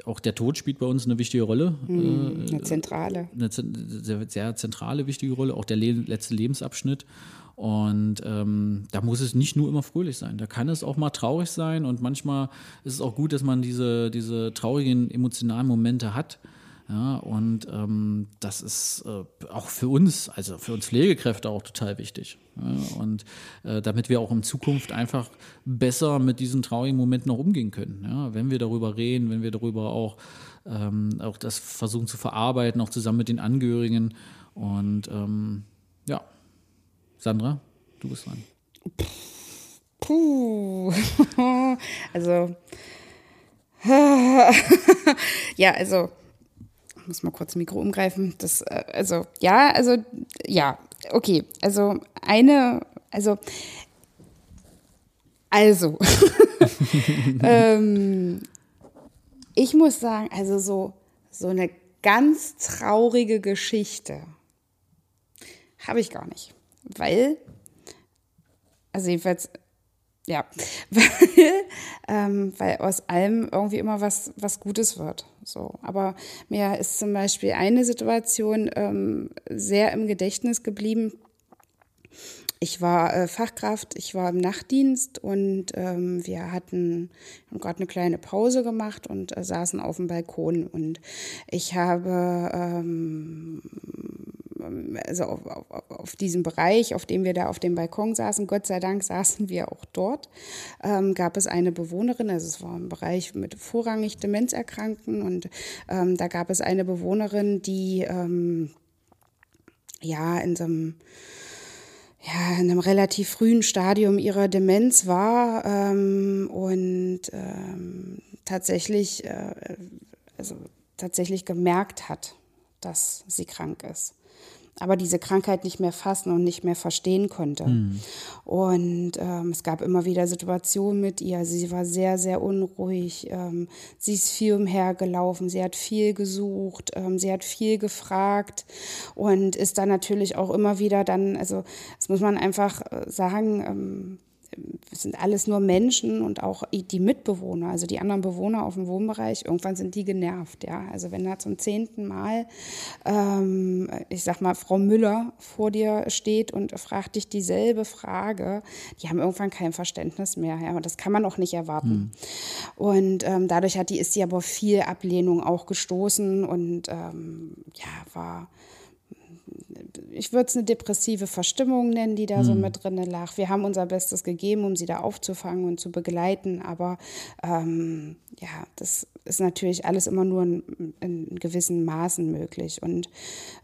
auch der Tod spielt bei uns eine wichtige Rolle. Mhm, eine zentrale. Eine sehr, sehr, zentrale, wichtige Rolle, auch der le letzte Lebensabschnitt. Und ähm, da muss es nicht nur immer fröhlich sein. Da kann es auch mal traurig sein und manchmal ist es auch gut, dass man diese, diese traurigen emotionalen Momente hat Ja, und ähm, das ist äh, auch für uns, also für uns Pflegekräfte auch total wichtig. Ja, und äh, damit wir auch in Zukunft einfach besser mit diesen traurigen Momenten auch umgehen können. Ja, wenn wir darüber reden, wenn wir darüber auch, ähm, auch das versuchen zu verarbeiten, auch zusammen mit den Angehörigen. Und ähm, ja, Sandra, du bist dran. Puh. also. ja, also muss mal kurz Mikro umgreifen. Das, äh, also, ja, also, ja, okay. Also, eine, also, also, ähm, ich muss sagen, also so, so eine ganz traurige Geschichte habe ich gar nicht. Weil, also jedenfalls ja, weil, ähm, weil aus allem irgendwie immer was, was Gutes wird. So. Aber mir ist zum Beispiel eine Situation ähm, sehr im Gedächtnis geblieben. Ich war äh, Fachkraft, ich war im Nachtdienst und ähm, wir hatten gerade eine kleine Pause gemacht und äh, saßen auf dem Balkon. Und ich habe ähm, also auf, auf, auf, diesem Bereich, auf dem wir da auf dem Balkon saßen, Gott sei Dank saßen wir auch dort, ähm, gab es eine Bewohnerin, also es war ein Bereich mit vorrangig Demenzerkrankten und ähm, da gab es eine Bewohnerin, die ähm, ja in so einem ja, in einem relativ frühen Stadium ihrer Demenz war ähm, und ähm, tatsächlich, äh, also tatsächlich gemerkt hat, dass sie krank ist aber diese Krankheit nicht mehr fassen und nicht mehr verstehen konnte. Mhm. Und ähm, es gab immer wieder Situationen mit ihr. Sie war sehr, sehr unruhig. Ähm, sie ist viel umhergelaufen. Sie hat viel gesucht. Ähm, sie hat viel gefragt und ist dann natürlich auch immer wieder dann, also das muss man einfach äh, sagen, ähm, es sind alles nur Menschen und auch die Mitbewohner, also die anderen Bewohner auf dem Wohnbereich, irgendwann sind die genervt, ja. Also wenn da zum zehnten Mal, ähm, ich sag mal, Frau Müller vor dir steht und fragt dich dieselbe Frage, die haben irgendwann kein Verständnis mehr, ja. Und das kann man auch nicht erwarten. Mhm. Und ähm, dadurch hat die, ist sie aber viel Ablehnung auch gestoßen und ähm, ja, war ich würde es eine depressive Verstimmung nennen, die da mhm. so mit drin lag. Wir haben unser Bestes gegeben, um sie da aufzufangen und zu begleiten, aber ähm, ja, das ist natürlich alles immer nur in, in gewissen Maßen möglich. Und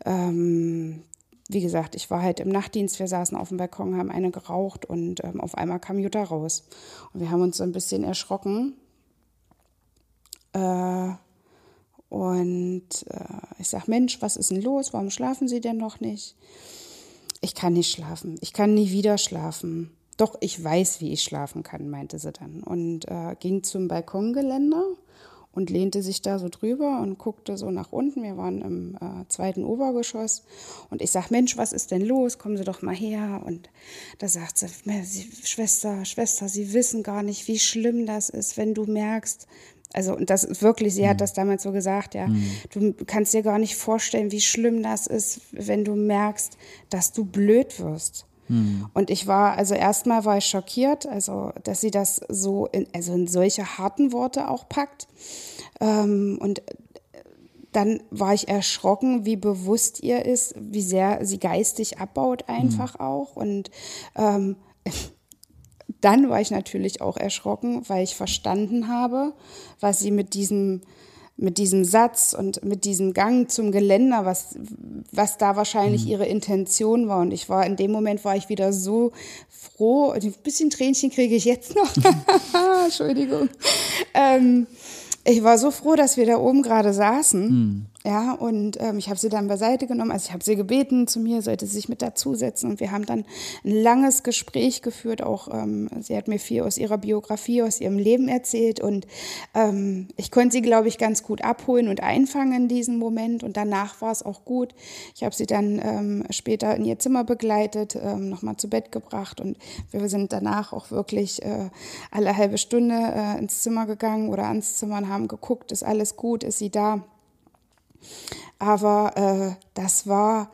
ähm, wie gesagt, ich war halt im Nachtdienst, wir saßen auf dem Balkon, haben eine geraucht und ähm, auf einmal kam Jutta raus. Und wir haben uns so ein bisschen erschrocken. Äh, und äh, ich sage, Mensch, was ist denn los? Warum schlafen Sie denn noch nicht? Ich kann nicht schlafen. Ich kann nie wieder schlafen. Doch, ich weiß, wie ich schlafen kann, meinte sie dann. Und äh, ging zum Balkongeländer und lehnte sich da so drüber und guckte so nach unten. Wir waren im äh, zweiten Obergeschoss. Und ich sag, Mensch, was ist denn los? Kommen Sie doch mal her. Und da sagt sie, Schwester, Schwester, Sie wissen gar nicht, wie schlimm das ist, wenn du merkst, also, und das ist wirklich, sie hat mhm. das damals so gesagt, ja. Mhm. Du kannst dir gar nicht vorstellen, wie schlimm das ist, wenn du merkst, dass du blöd wirst. Mhm. Und ich war, also erstmal war ich schockiert, also, dass sie das so in, also in solche harten Worte auch packt. Ähm, und dann war ich erschrocken, wie bewusst ihr ist, wie sehr sie geistig abbaut einfach mhm. auch. Und ähm, dann war ich natürlich auch erschrocken, weil ich verstanden habe, was sie mit diesem, mit diesem Satz und mit diesem Gang zum Geländer, was, was da wahrscheinlich mhm. ihre Intention war. Und ich war in dem Moment war ich wieder so froh. Ein bisschen Tränchen kriege ich jetzt noch. Entschuldigung. Ähm, ich war so froh, dass wir da oben gerade saßen. Ja, und ähm, ich habe sie dann beiseite genommen. Also ich habe sie gebeten, zu mir sollte sie sich mit dazusetzen. Und wir haben dann ein langes Gespräch geführt. Auch ähm, sie hat mir viel aus ihrer Biografie, aus ihrem Leben erzählt. Und ähm, ich konnte sie, glaube ich, ganz gut abholen und einfangen in diesem Moment. Und danach war es auch gut. Ich habe sie dann ähm, später in ihr Zimmer begleitet, ähm, nochmal zu Bett gebracht. Und wir sind danach auch wirklich äh, alle halbe Stunde äh, ins Zimmer gegangen oder ans Zimmer und haben geguckt, ist alles gut, ist sie da. Aber äh, das war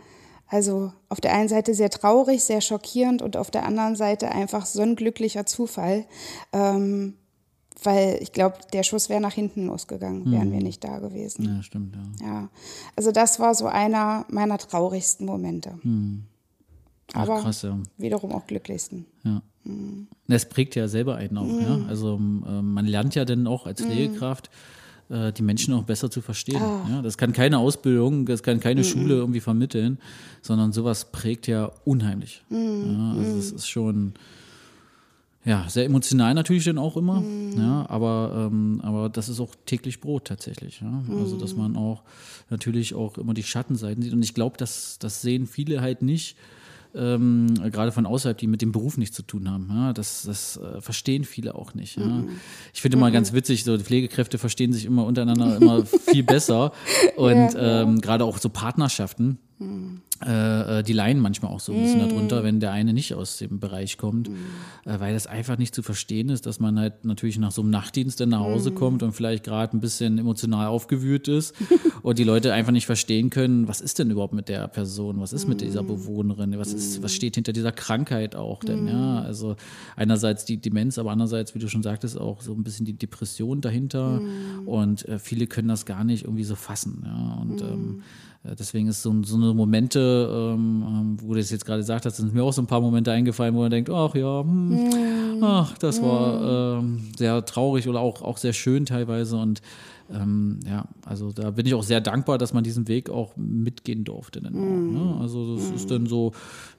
also auf der einen Seite sehr traurig, sehr schockierend und auf der anderen Seite einfach so ein glücklicher Zufall, ähm, weil ich glaube, der Schuss wäre nach hinten losgegangen, wären wir nicht da gewesen. Ja, stimmt, ja. Ja, also das war so einer meiner traurigsten Momente. Ach, Aber krass, ja. wiederum auch glücklichsten. Ja. Das prägt ja selber einen auch, ja. Also ähm, man lernt ja dann auch als Pflegekraft äh, die Menschen auch besser zu verstehen. Ja. Das kann keine Ausbildung, das kann keine Schule irgendwie vermitteln, sondern sowas prägt ja unheimlich. Ja, also es ist schon ja, sehr emotional natürlich dann auch immer, ja, aber, ähm, aber das ist auch täglich Brot tatsächlich. Ja? Also, dass man auch natürlich auch immer die Schattenseiten sieht. Und ich glaube, das, das sehen viele halt nicht, ähm, gerade von außerhalb, die mit dem Beruf nichts zu tun haben. Ja? Das, das äh, verstehen viele auch nicht. Ja? Ich finde immer ganz witzig, so die Pflegekräfte verstehen sich immer untereinander immer viel besser. Und ähm, gerade auch so Partnerschaften. Äh, äh, die leiden manchmal auch so ein bisschen darunter, wenn der eine nicht aus dem Bereich kommt, äh, weil das einfach nicht zu verstehen ist, dass man halt natürlich nach so einem Nachtdienst dann nach Hause kommt und vielleicht gerade ein bisschen emotional aufgewühlt ist und die Leute einfach nicht verstehen können, was ist denn überhaupt mit der Person, was ist mit dieser Bewohnerin, was ist, was steht hinter dieser Krankheit auch denn, ja, also einerseits die Demenz, aber andererseits, wie du schon sagtest, auch so ein bisschen die Depression dahinter. Und äh, viele können das gar nicht irgendwie so fassen, ja, und ähm, äh, Deswegen ist so, so eine Momente, ähm, ähm, wo du es jetzt gerade gesagt hast, sind mir auch so ein paar Momente eingefallen, wo man denkt, ach ja, hm, ach, das war ähm, sehr traurig oder auch, auch sehr schön teilweise. Und ähm, ja, also da bin ich auch sehr dankbar, dass man diesen Weg auch mitgehen durfte. Dann auch, ne? Also das ist dann so,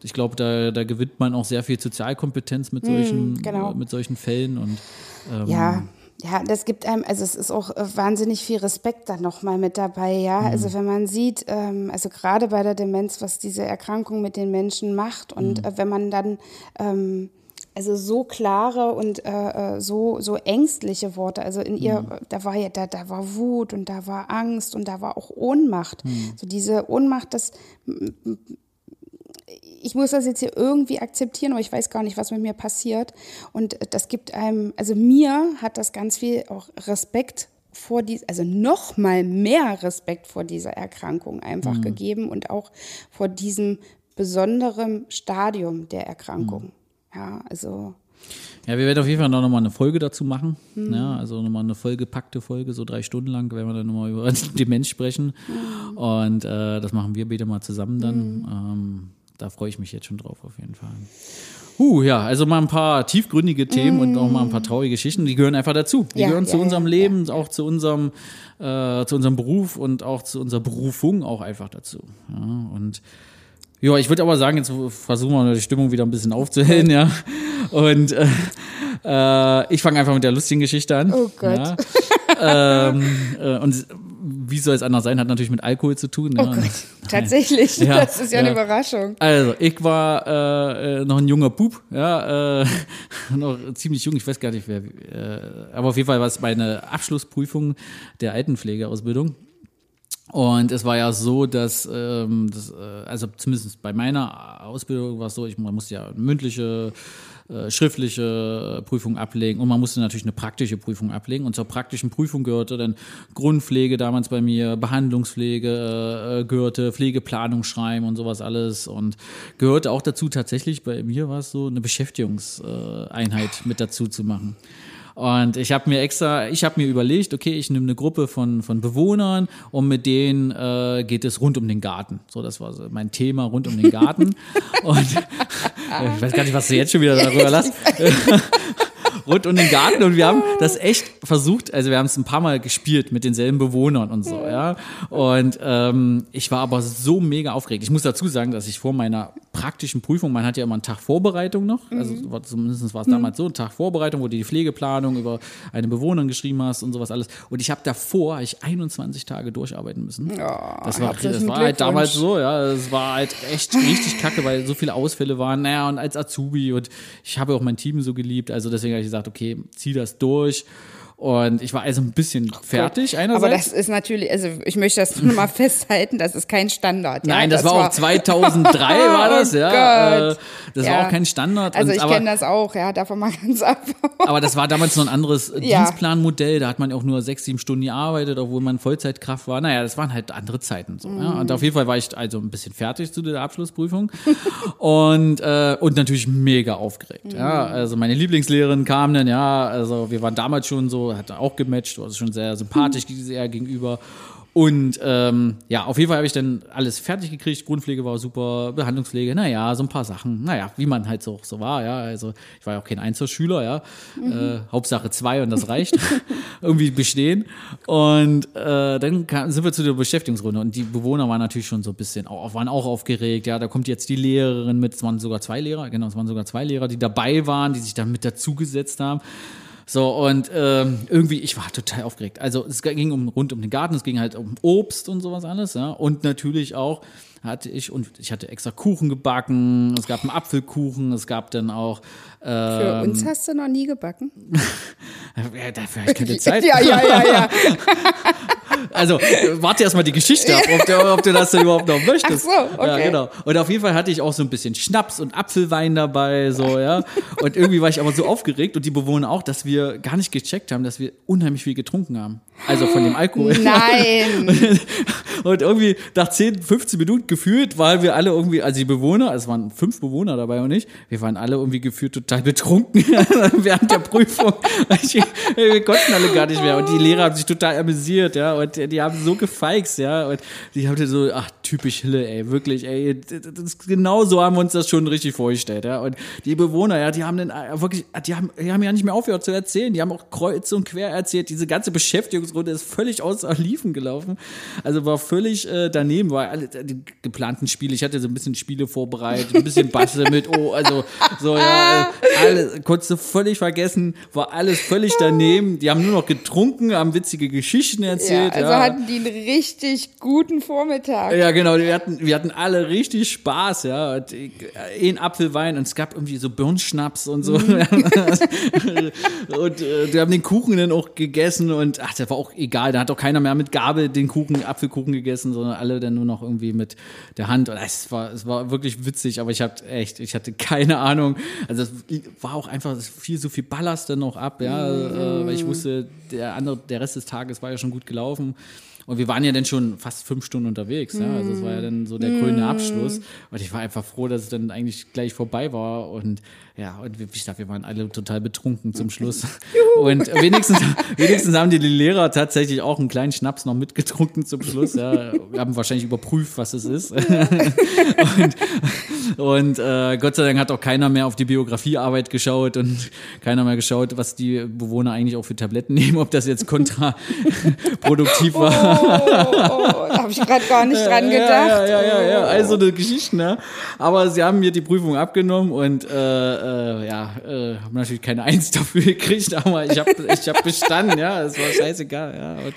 ich glaube, da, da gewinnt man auch sehr viel Sozialkompetenz mit solchen, genau. äh, mit solchen Fällen und ähm, Ja, ja, das gibt einem, also es ist auch äh, wahnsinnig viel Respekt dann nochmal mit dabei, ja. Also wenn man sieht, ähm, also gerade bei der Demenz, was diese Erkrankung mit den Menschen macht und äh, wenn man dann ähm, also so klare und äh, äh, so so ängstliche Worte, also in ihr, da war ja, da, da war Wut und da war Angst und da war auch Ohnmacht. So diese Ohnmacht, das ich muss das jetzt hier irgendwie akzeptieren, aber ich weiß gar nicht, was mit mir passiert. Und das gibt einem, also mir hat das ganz viel auch Respekt vor die, also noch mal mehr Respekt vor dieser Erkrankung einfach gegeben und auch vor diesem besonderen Stadium der Erkrankung. Ja, also Ja, wir werden auf jeden Fall noch mal eine Folge dazu machen. Ja, also nochmal eine vollgepackte Folge, so drei Stunden lang, werden wir dann nochmal über Demenz sprechen. Und äh, das machen wir beide mal zusammen dann. Ähm, da freue ich mich jetzt schon drauf, auf jeden Fall. Huh, ja, also mal ein paar tiefgründige Themen und auch mal ein paar traurige Geschichten, die gehören einfach dazu. Die Ja, gehören zu ja, unserem ja, Leben, auch zu unserem, äh, zu unserem Beruf und auch zu unserer Berufung auch einfach dazu. Ja, und ja, ich würde aber sagen, jetzt versuchen wir die Stimmung wieder ein bisschen aufzuhellen, ja. Und äh, äh, ich fange einfach mit der lustigen Geschichte an. Oh Gott. Ähm, äh, und wie soll es anders sein, hat natürlich mit Alkohol zu tun. Oh ja. Gott, tatsächlich, Ja, das ist ja, eine ja. Überraschung. Also, ich war äh, äh, noch ein junger Bub, ja, äh, noch ziemlich jung, ich weiß gar nicht wer, äh, aber auf jeden Fall war es meine Abschlussprüfung der Altenpflegeausbildung. Und es war ja so, dass, ähm, das, äh, also zumindest bei meiner Ausbildung war es so, ich, man musste ja eine mündliche, äh, schriftliche Prüfung ablegen und man musste natürlich eine praktische Prüfung ablegen. Und zur praktischen Prüfung gehörte dann Grundpflege damals bei mir, Behandlungspflege äh, gehörte, Pflegeplanung schreiben und sowas alles. Und gehörte auch dazu tatsächlich, bei mir war es so, eine Beschäftigungseinheit mit dazu zu machen. Und ich habe mir extra, ich habe mir überlegt, okay, ich nehme eine Gruppe von, von Bewohnern und mit denen äh, geht es rund um den Garten. So, das war so mein Thema rund um den Garten. und ich weiß gar nicht, was du jetzt schon wieder darüber lässt. Rund um den Garten und wir haben das echt versucht, also wir haben es ein paar Mal gespielt mit denselben Bewohnern und so, ja. Und ähm, ich war aber so mega aufgeregt. Ich muss dazu sagen, dass ich vor meiner praktischen Prüfung, man hat ja immer einen Tag Vorbereitung noch, also war, zumindest war es damals so, ein Tag Vorbereitung, wo du die Pflegeplanung über eine Bewohnerin geschrieben hast und sowas alles. Und ich habe davor ich 21 Tage durcharbeiten müssen. das war, das war halt damals so, ja, es war halt echt richtig kacke, weil so viele Ausfälle waren. Naja, und als Azubi und ich habe auch mein Team so geliebt, also deswegen habe ich gesagt, okay, zieh das durch. Und ich war also ein bisschen fertig einerseits. Aber das ist natürlich, also ich möchte das nur mal festhalten, das ist kein Standard. Ja? Nein, das, das war auch 2003 war das, oh ja. Gott. Das Ja. war auch kein Standard. Also ich kenne das auch, ja, davon mal ganz ab. Aber das war damals noch ein anderes Ja. Dienstplanmodell. Da hat man auch nur sechs, sieben Stunden gearbeitet, obwohl man Vollzeitkraft war. Naja, das waren halt andere Zeiten. So, ja. Mhm. Und auf jeden Fall war ich also ein bisschen fertig zu der Abschlussprüfung und, äh, und natürlich mega aufgeregt. Ja. Mhm. Also meine Lieblingslehrerin kam dann, ja, also wir waren damals schon so, hat auch gematcht, war schon sehr sympathisch Mhm. sehr gegenüber. Und ähm, ja, auf jeden Fall habe ich dann alles fertig gekriegt. Grundpflege war super, Behandlungspflege, naja, so ein paar Sachen. Naja, wie man halt so, so war, ja. Also ich war ja auch kein Einzelschüler, ja. Äh, Hauptsache zwei und das reicht. Irgendwie bestehen. Und äh, dann kam, sind wir zu der Beschäftigungsrunde und die Bewohner waren natürlich schon so ein bisschen, auch, waren auch aufgeregt. Ja, da kommt jetzt die Lehrerin mit, es waren sogar zwei Lehrer, genau, es waren sogar zwei Lehrer, die dabei waren, die sich da mit dazugesetzt haben. So, und ähm, irgendwie, ich war total aufgeregt. Also es ging um, rund um den Garten, es ging halt um Obst und sowas alles, ja. Und natürlich auch hatte ich, und ich hatte extra Kuchen gebacken, es gab einen Apfelkuchen, es gab dann auch äh, Für uns hast du noch nie gebacken. ja, dafür habe ich keine Zeit. Ja, ja, ja, ja. Also, warte erstmal die Geschichte ab, ob du, ob du das denn überhaupt noch möchtest. Ach so, okay. Ja, genau. Und auf jeden Fall hatte ich auch so ein bisschen Schnaps und Apfelwein dabei, so, ja. Und irgendwie war ich aber so aufgeregt und die Bewohner auch, dass wir gar nicht gecheckt haben, dass wir unheimlich viel getrunken haben. Also von dem Alkohol. Nein. Und irgendwie nach 10, 15 Minuten gefühlt, weil wir alle irgendwie, also die Bewohner, es waren fünf Bewohner dabei und ich, wir waren alle irgendwie gefühlt total betrunken während der Prüfung. wir konnten alle gar nicht mehr. Und die Lehrer haben sich total amüsiert, ja. Und die haben so gefeixt, ja. Und die haben so, ach, typisch Hille, ey, wirklich, ey. Das genau so haben wir uns das schon richtig vorgestellt, ja. Und die Bewohner, ja, die haben dann äh, wirklich, die haben, die haben ja nicht mehr aufgehört zu erzählen. Die haben auch kreuz und quer erzählt. Diese ganze Beschäftigungsrunde ist völlig außer Liefen gelaufen. Also war völlig äh, daneben, war alle die geplanten Spiele. Ich hatte so ein bisschen Spiele vorbereitet, ein bisschen Bastel mit, oh, also so, ja, äh, alles, konntest du völlig vergessen, war alles völlig daneben. Die haben nur noch getrunken, haben witzige Geschichten erzählt. Also ja. hatten die einen richtig guten Vormittag. Ja, genau, wir hatten, wir hatten alle richtig Spaß, ja. Und äh, ein Apfelwein und es gab irgendwie so Birnschnaps und so. Mhm. und äh, wir haben den Kuchen dann auch gegessen und ach, das war auch egal. Da hat auch keiner mehr mit Gabel den Kuchen, Apfelkuchen gegessen, sondern alle dann nur noch irgendwie mit der Hand. Und es war, es war wirklich witzig, aber ich hatte echt, ich hatte keine Ahnung. Also es war auch einfach, es fiel so viel Ballast dann noch ab, ja, äh, weil ich wusste, der andere, der Rest des Tages war ja schon gut gelaufen. Und wir waren ja dann schon fast fünf Stunden unterwegs. Ja? Also es war ja dann so der grüne Abschluss. Und ich war einfach froh, dass es dann eigentlich gleich vorbei war. Und ja, und ich dachte, wir waren alle total betrunken zum Schluss. Und wenigstens, wenigstens haben die Lehrer tatsächlich auch einen kleinen Schnaps noch mitgetrunken zum Schluss. Ja. Wir haben wahrscheinlich überprüft, was es ist. und und äh, Gott sei Dank hat auch keiner mehr auf die Biografiearbeit geschaut und keiner mehr geschaut, was die Bewohner eigentlich auch für Tabletten nehmen, ob das jetzt kontraproduktiv war. Oh, da habe ich gerade gar nicht dran gedacht. Ja, ja, ja, ja, also eine Geschichte, ne? Aber sie haben mir die Prüfung abgenommen und äh, äh, ja, äh, haben natürlich keine Eins dafür gekriegt, aber ich habe ich hab bestanden, ja, es war scheißegal, ja. Und,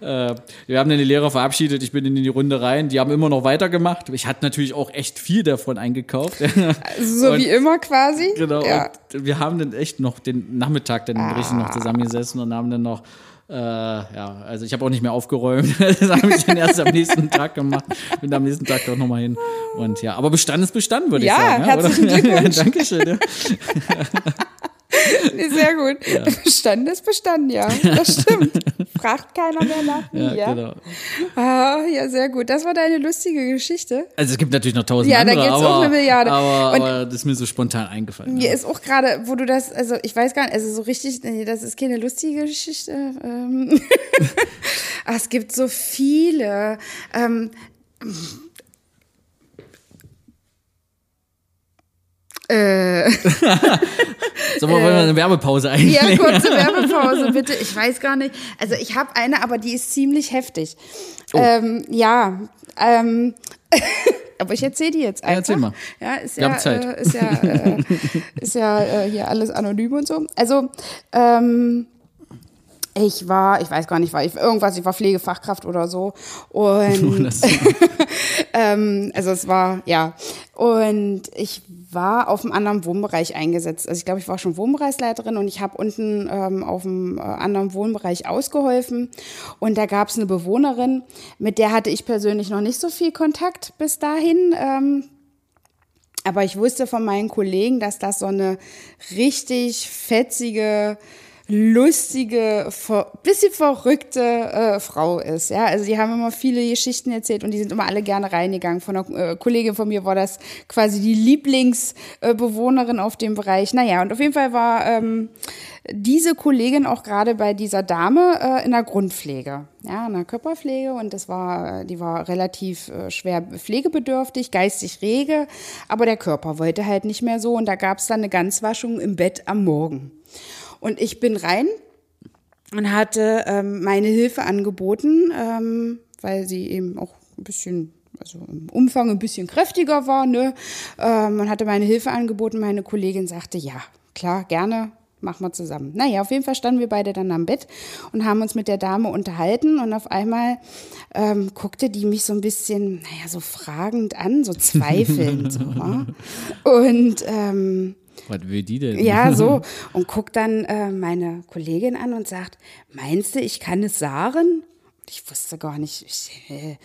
äh, wir haben dann die Lehrer verabschiedet, ich bin in die Runde rein, die haben immer noch weitergemacht. Ich hatte natürlich auch echt viel davon eingekauft. So Und- wie immer quasi. Genau. Ja. Und wir haben dann echt noch den Nachmittag dann richtig noch zusammengesessen und haben dann noch, äh, ja, also ich habe auch nicht mehr aufgeräumt. Das habe ich dann erst am nächsten Tag gemacht. Bin am nächsten Tag doch nochmal hin. Und ja, aber Bestand ist Bestand, würde Ja, ich sagen. herzlichen oder? Glückwunsch. Dankeschön. Ja. Sehr gut. Bestanden ist bestanden, ja. Das stimmt. Fragt keiner mehr nach mir. Ja, Ja, genau. ah, ja, sehr gut. Das war deine lustige Geschichte. Also es gibt natürlich noch tausend Ja, da andere, gibt's aber, auch eine Milliarde. Aber, Und- aber das ist mir so spontan eingefallen. Mir ja. ist auch gerade, wo du das, also ich weiß gar nicht, also so richtig, nee, das ist keine lustige Geschichte. Ähm. Ah, es gibt so viele. Ähm. Äh, Sollen wir mal eine Werbepause ja, einlegen? kurze Werbepause, bitte. Ich weiß gar nicht. Also ich habe eine, aber die ist ziemlich heftig. Ähm, ja, ähm, aber ich erzähle die jetzt einfach. erzähl mal. Ja, ist Wir ja, haben Zeit. Äh, ist ja, äh, ist ja äh, hier alles anonym und so. Also, ähm, ich war, ich weiß gar nicht, war ich irgendwas, ich war Pflegefachkraft oder so. Und Das- ähm, also es war, ja. Und ich war auf einem anderen Wohnbereich eingesetzt. Also ich glaube, ich war schon Wohnbereichsleiterin und ich habe unten ähm, auf einem äh, anderen Wohnbereich ausgeholfen. Und da gab es eine Bewohnerin, mit der hatte ich persönlich noch nicht so viel Kontakt bis dahin. Ähm, aber ich wusste von meinen Kollegen, dass das so eine richtig fetzige, lustige, ver bisschen verrückte äh, Frau ist. Ja, also die haben immer viele Geschichten erzählt und die sind immer alle gerne reingegangen. Von einer äh, Kollegin von mir war das quasi die Lieblingsbewohnerin äh, auf dem Bereich. Naja, und auf jeden Fall war ähm, diese Kollegin auch gerade bei dieser Dame äh, in der Grundpflege, ja, in der Körperpflege und das war, die war relativ äh, schwer pflegebedürftig, geistig rege, aber der Körper wollte halt nicht mehr so und da gab es dann eine Ganzwaschung im Bett am Morgen. Und ich bin rein und hatte ähm, meine Hilfe angeboten, ähm, weil sie eben auch ein bisschen also im Umfang ein bisschen kräftiger war, ne? Ähm, und hatte meine Hilfe angeboten. Meine Kollegin sagte, ja, klar, gerne, machen wir zusammen. Naja, auf jeden Fall standen wir beide dann am Bett und haben uns mit der Dame unterhalten und auf einmal ähm, guckte die mich so ein bisschen, naja, so fragend an, so zweifelnd. so, ja? Und ähm, was will die denn? Ja, so. Und guckt dann äh, meine Kollegin an und sagt, meinst du, ich kann es sagen? Ich wusste gar nicht. Ich, äh,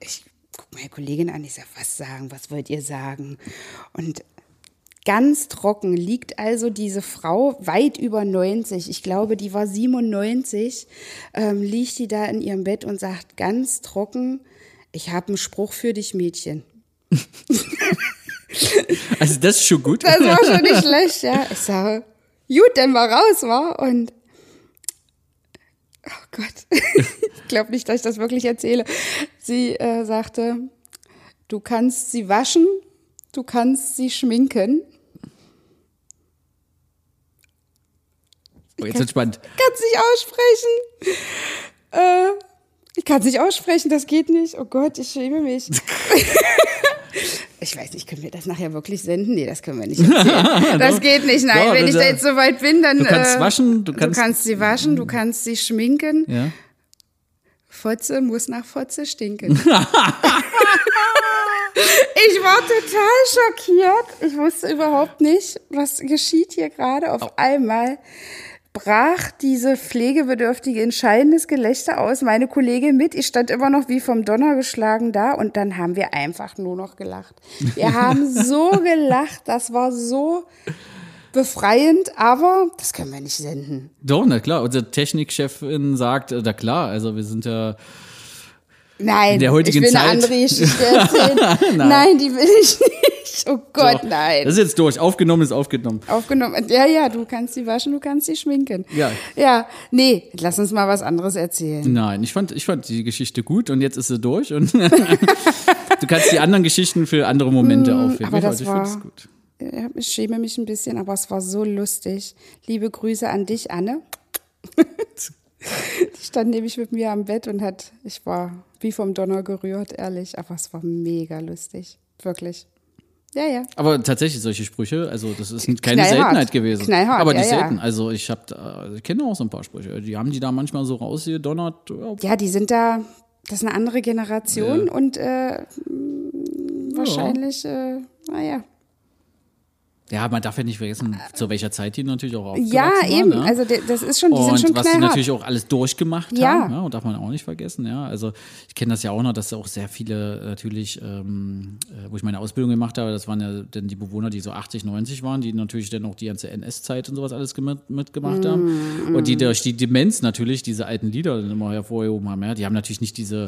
ich gucke meine Kollegin an, ich sage, was sagen, was wollt ihr sagen? Und ganz trocken liegt also diese Frau weit über 90, ich glaube, die war 97, ähm, liegt die da in ihrem Bett und sagt ganz trocken, ich habe einen Spruch für dich, Mädchen. Also das ist schon gut. Das war schon nicht schlecht, ja. Ich sage, gut, dann mal raus, war und oh Gott, ich glaube nicht, dass ich das wirklich erzähle. Sie äh, sagte, du kannst sie waschen, du kannst sie schminken. Oh, jetzt wird spannend. Ich kann es nicht aussprechen. Äh, ich kann es nicht aussprechen, das geht nicht. Oh Gott, ich schäme mich. Ich weiß nicht, können wir das nachher wirklich senden? Nee, das können wir nicht. Das geht nicht, nein. Doch, Wenn ich da jetzt so weit bin, dann. Du kannst äh, waschen, du Du kannst- kannst sie waschen, du kannst sie schminken. Ja. Fotze muss nach Fotze stinken. ich war total schockiert. Ich wusste überhaupt nicht, was geschieht hier gerade. Auf einmal brach diese Pflegebedürftige in schallendes Gelächter aus. Meine Kollegin mit. Ich stand immer noch wie vom Donner geschlagen da und dann haben wir einfach nur noch gelacht. Wir haben so gelacht. Das war so befreiend, aber das können wir nicht senden. Doch, na klar. Unsere Technikchefin sagt, äh, na klar, also wir sind ja Nein, In der heutigen ich will Zeit. eine andere Geschichte erzählen. nein. die will ich nicht. Oh Gott, So, nein. Das ist jetzt durch. Aufgenommen ist aufgenommen. Aufgenommen. Ja, ja, du kannst sie waschen, du kannst sie schminken. Ja. Ja, nee, lass uns mal was anderes erzählen. Nein, ich fand, ich fand die Geschichte gut und jetzt ist sie durch und du kannst die anderen Geschichten für andere Momente aufheben. Mm, aber das ich war- es gut. Ich schäme mich ein bisschen, aber es war so lustig. Liebe Grüße an dich, Anne. Die stand nämlich mit mir am Bett und hat, ich war wie vom Donner gerührt, ehrlich, aber es war mega lustig. Wirklich. Ja, ja. Aber tatsächlich solche Sprüche, also das ist keine Knallhart. Seltenheit gewesen. Knallhart, aber nicht ja, ja. selten. Also ich habe, ich kenne auch so ein paar Sprüche. Die haben die da manchmal so rausgedonnert. Ja, Ja, die sind da, das ist eine andere Generation und äh, wahrscheinlich, äh, naja. Ja, man darf ja nicht vergessen, zu welcher Zeit die natürlich auch aufgewachsen Ja, waren, eben. ne? Also das ist schon, die sind und schon was die natürlich auch alles durchgemacht Ja. haben, ja, und darf man auch nicht vergessen, ja. Also ich kenne das ja auch noch, dass auch sehr viele natürlich, ähm, äh, wo ich meine Ausbildung gemacht habe, das waren ja dann die Bewohner, die so 80, 90 waren, die natürlich dann auch die ganze NS-Zeit und sowas alles gem- mitgemacht Mm, haben. Und die durch die Demenz natürlich diese alten Lieder dann immer hervorgehoben haben, ja. Die haben natürlich nicht diese,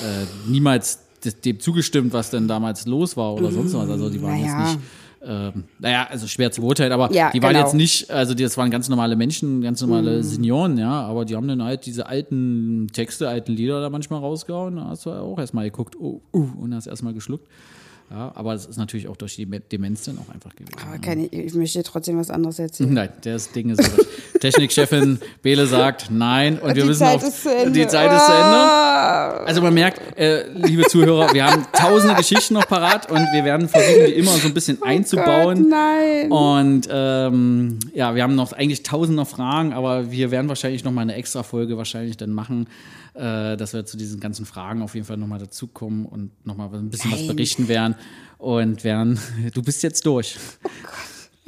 äh, niemals dem zugestimmt, was denn damals los war oder sonst was. Also die waren Mm, naja. jetzt nicht ähm, naja, also schwer zu beurteilen, aber Ja, die waren genau. jetzt nicht, also das waren ganz normale Menschen, ganz normale Senioren, ja, aber die haben dann halt diese alten Texte, alten Lieder da manchmal rausgehauen, da hast du auch erstmal geguckt, oh, uh, und hast erstmal geschluckt. Ja, aber das ist natürlich auch durch die Me- Demenz dann auch einfach gewesen. Aber keine, ich möchte trotzdem was anderes erzählen. Nein, das Ding ist. Technikchefin Bele sagt nein und, wir die müssen Zeit auf ist zu Ende. die Zeit ist zu Ende. Ah, Also man merkt, äh, liebe Zuhörer, wir haben tausende Geschichten noch parat und wir werden versuchen, die immer so ein bisschen einzubauen. Oh Gott, nein. Und ähm, ja, wir haben noch eigentlich tausende Fragen, aber wir werden wahrscheinlich noch mal eine extra Folge wahrscheinlich dann machen, äh, dass wir zu diesen ganzen Fragen auf jeden Fall noch mal dazukommen und noch mal ein bisschen was Nein. berichten werden. Und werden, du bist jetzt durch.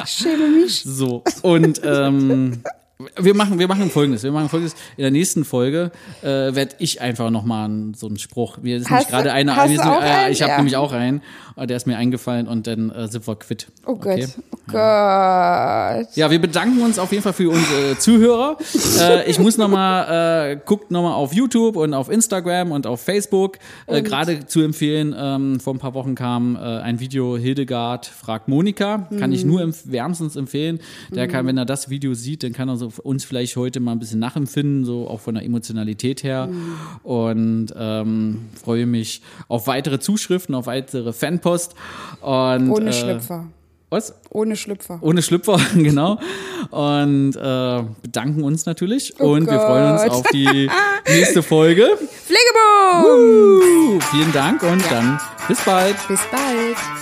Ich schäme mich. So, und ähm, wir machen, wir machen folgendes. Wir machen folgendes. In der nächsten Folge äh, werde ich einfach nochmal so einen Spruch. Wir sind Hast gerade einer. hast auch äh, ich habe Ja. nämlich auch einen. Der ist mir eingefallen und dann äh, sind wir quitt. Oh Gott, Okay? oh Gott. Ja, wir bedanken uns auf jeden Fall für unsere Zuhörer. äh, ich muss nochmal, äh, guckt nochmal auf YouTube und auf Instagram und auf Facebook. Äh, Gerade zu empfehlen, ähm, vor ein paar Wochen kam äh, ein Video Hildegard fragt Monika. Kann ich nur empf wärmstens empfehlen. Der kann, wenn er das Video sieht, dann kann er so uns vielleicht heute mal ein bisschen nachempfinden, so auch von der Emotionalität her. Und ähm, freue mich auf weitere Zuschriften, auf weitere Fanpost. Und, Ohne äh, Schlüpfer. Was? Ohne Schlüpfer. Ohne Schlüpfer, genau. Und äh, bedanken uns natürlich. und wir freuen uns Gott. auf die nächste Folge. Pflegeboom! Vielen Dank und dann bis bald. Bis bald.